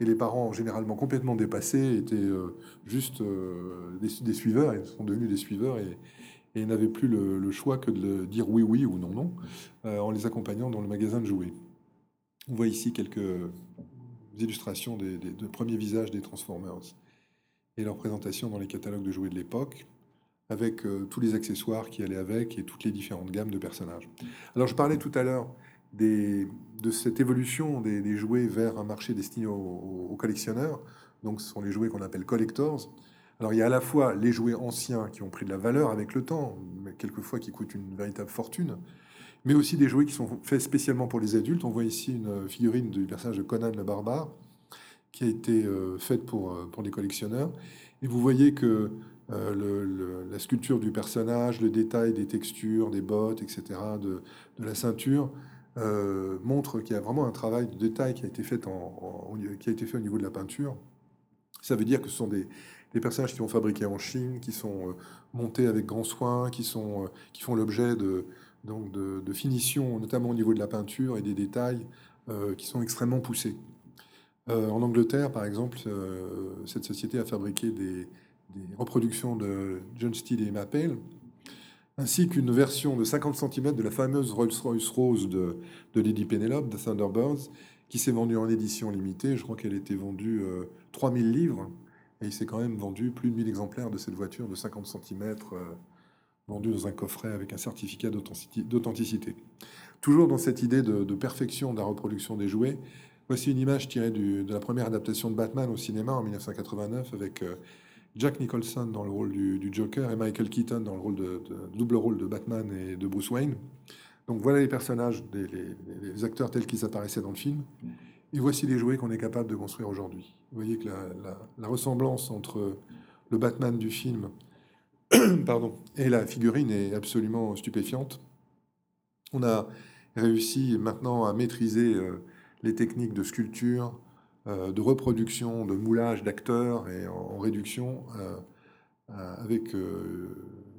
et les parents, généralement complètement dépassés, étaient euh, juste euh, des, suiveurs, ils sont devenus des suiveurs, et, et n'avaient plus le, choix que de dire oui, oui ou non, non, euh, en les accompagnant dans le magasin de jouets. On voit ici quelques illustrations des, des premiers visages des Transformers et leur présentation dans les catalogues de jouets de l'époque avec euh, tous les accessoires qui allaient avec et toutes les différentes gammes de personnages. Alors je parlais tout à l'heure de cette évolution des, jouets vers un marché destiné aux, collectionneurs. Donc ce sont les jouets qu'on appelle collectors. Alors il y a à la fois les jouets anciens qui ont pris de la valeur avec le temps, mais quelquefois qui coûtent une véritable fortune, mais aussi des jouets qui sont faits spécialement pour les adultes. On voit ici une figurine du personnage de Conan le barbare qui a été euh, faite pour, euh, pour des collectionneurs. Et vous voyez que euh, la sculpture du personnage, le détail des textures, des bottes, etc., de, la ceinture, euh, montre qu'il y a vraiment un travail de détail qui a été fait, au niveau de la peinture. Ça veut dire que ce sont des, personnages qui sont fabriqués en Chine, qui sont euh, montés avec grand soin, qui, sont, qui font l'objet de, donc de, finition, notamment au niveau de la peinture et des détails qui sont extrêmement poussés. en Angleterre, par exemple, cette société a fabriqué des, des reproductions de John Steele et Emma Pale, ainsi qu'une version de 50 cm de la fameuse Rolls-Royce Rose de, Lady Penelope, de Thunderbirds, qui s'est vendue en édition limitée. Je crois qu'elle était vendue 3000 euh, livres, et il s'est quand même vendu plus de 1000 exemplaires de cette voiture de 50 cm, euh, vendue dans un coffret avec un certificat d'authenticité. Toujours dans cette idée de, perfection de la reproduction des jouets, voici une image tirée de la première adaptation de Batman au cinéma en 1989 avec... Euh, Jack Nicholson dans le rôle du, Joker et Michael Keaton dans le rôle de, double rôle de Batman et de Bruce Wayne. Donc voilà les personnages, des, les, acteurs tels qu'ils apparaissaient dans le film. Et voici les jouets qu'on est capable de construire aujourd'hui. Vous voyez que la, ressemblance entre le Batman du film pardon, et la figurine est absolument stupéfiante. On a réussi maintenant à maîtriser euh, les techniques de sculpture, de reproduction, de moulage d'acteurs et en, réduction euh, euh, avec une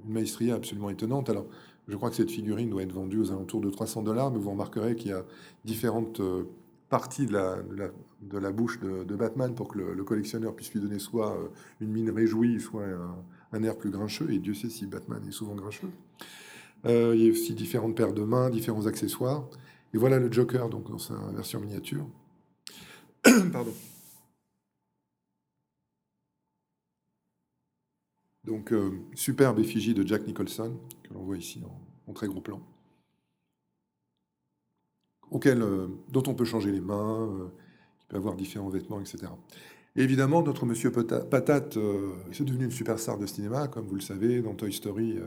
maestria absolument étonnante. Alors, je crois que cette figurine doit être vendue aux alentours de 300 dollars, mais vous remarquerez qu'il y a différentes parties de la, de la, bouche de, Batman pour que le, collectionneur puisse lui donner soit une mine réjouie, soit un, air plus grincheux. Et Dieu sait si Batman est souvent grincheux. il y a aussi différentes paires de mains, différents accessoires. Et voilà le Joker donc dans sa version miniature. Pardon. Donc, euh, superbe effigie de Jack Nicholson, que l'on voit ici en, très gros plan, auquel, euh, dont on peut changer les mains, euh, qui peut avoir différents vêtements, etc. évidemment, notre monsieur Patate, c'est devenu une superstar de cinéma, comme vous le savez, dans Toy Story,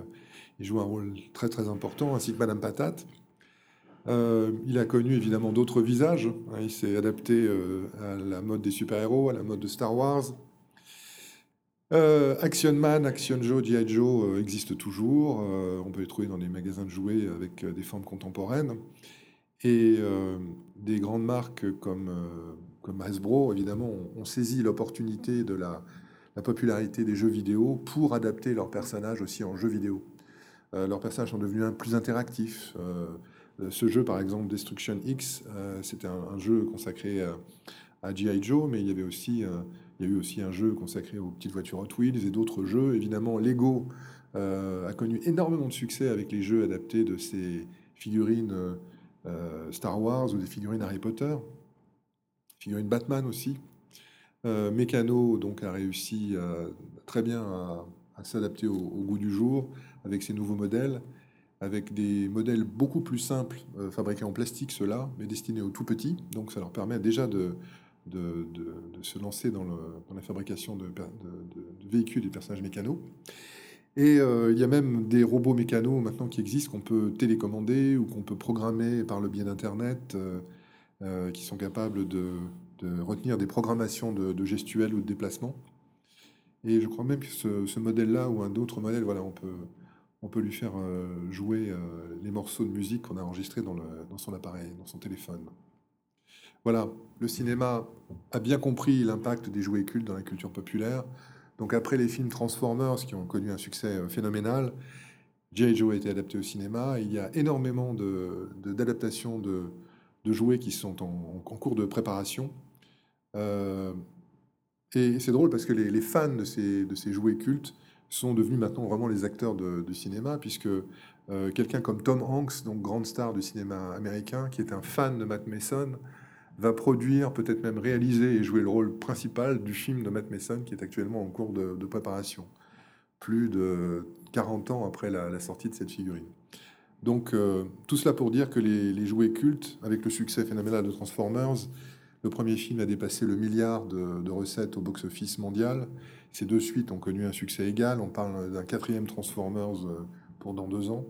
il joue un rôle très très important, ainsi que Madame Patate. Il a connu évidemment d'autres visages. Hein. il s'est adapté à la mode des super-héros, à la mode de Star Wars, euh, Action Man, Action Joe, G.I. Joe euh, existent toujours. Euh, on peut les trouver dans des magasins de jouets avec des formes contemporaines. Et des grandes marques comme, comme Hasbro, évidemment, ont, saisi l'opportunité de la, popularité des jeux vidéo pour adapter leurs personnages aussi en jeux vidéo. leurs personnages sont devenus plus interactifs. Ce jeu, par exemple, Destruction X, c'était un, jeu consacré à, à G.I. Joe, mais il y avait aussi il y a eu aussi un jeu consacré aux petites voitures Hot Wheels et d'autres jeux. Évidemment, Lego euh, a connu énormément de succès avec les jeux adaptés de ces figurines euh, Star Wars ou des figurines Harry Potter, figurines Batman aussi. Euh, Mécano donc a réussi très bien à, s'adapter au, goût du jour avec ses nouveaux modèles, avec des modèles beaucoup plus simples, fabriqués en plastique ceux-là, mais destinés aux tout petits. Donc ça leur permet déjà de, se lancer dans, la fabrication de, véhicules et de personnages mécanos. Et euh, il y a même des robots mécanos maintenant qui existent qu'on peut télécommander ou qu'on peut programmer par le biais d'Internet, euh, euh, qui sont capables de, retenir des programmations de, gestuels ou de déplacement. Et je crois même que ce, modèle-là ou un autre modèle, voilà, on peut, on peut lui faire jouer les morceaux de musique qu'on a enregistrés dans, son appareil, dans son téléphone. Voilà, le cinéma a bien compris l'impact des jouets cultes dans la culture populaire. Donc après les films Transformers qui ont connu un succès euh, phénoménal, G.I. Joe a été adapté au cinéma. Il y a énormément d'adaptations de, jouets qui sont en, cours de préparation. Euh, et c'est drôle parce que les, fans de ces, jouets cultes sont devenus maintenant vraiment les acteurs de, cinéma, puisque euh, quelqu'un comme Tom Hanks, donc grande star du cinéma américain, qui est un fan de Matt Mason, va produire, peut-être même réaliser et jouer le rôle principal du film de Matt Mason qui est actuellement en cours de, préparation, plus de 40 ans après la, sortie de cette figurine. Donc euh, tout cela pour dire que les, jouets cultes, avec le succès phénoménal de Transformers, le premier film a dépassé le milliard de, recettes au box-office mondial. Ces deux suites ont connu un succès égal. On parle d'un quatrième Transformers euh, pendant deux ans.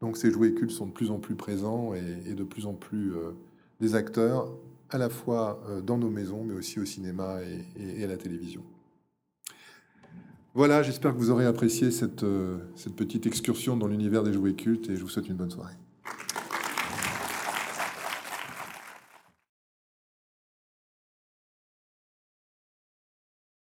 Donc ces jouets cultes sont de plus en plus présents et, de plus en plus euh, des acteurs à la fois euh, dans nos maisons, mais aussi au cinéma et, à la télévision. Voilà, j'espère que vous aurez apprécié cette, cette petite excursion dans l'univers des jouets cultes et je vous souhaite une bonne soirée.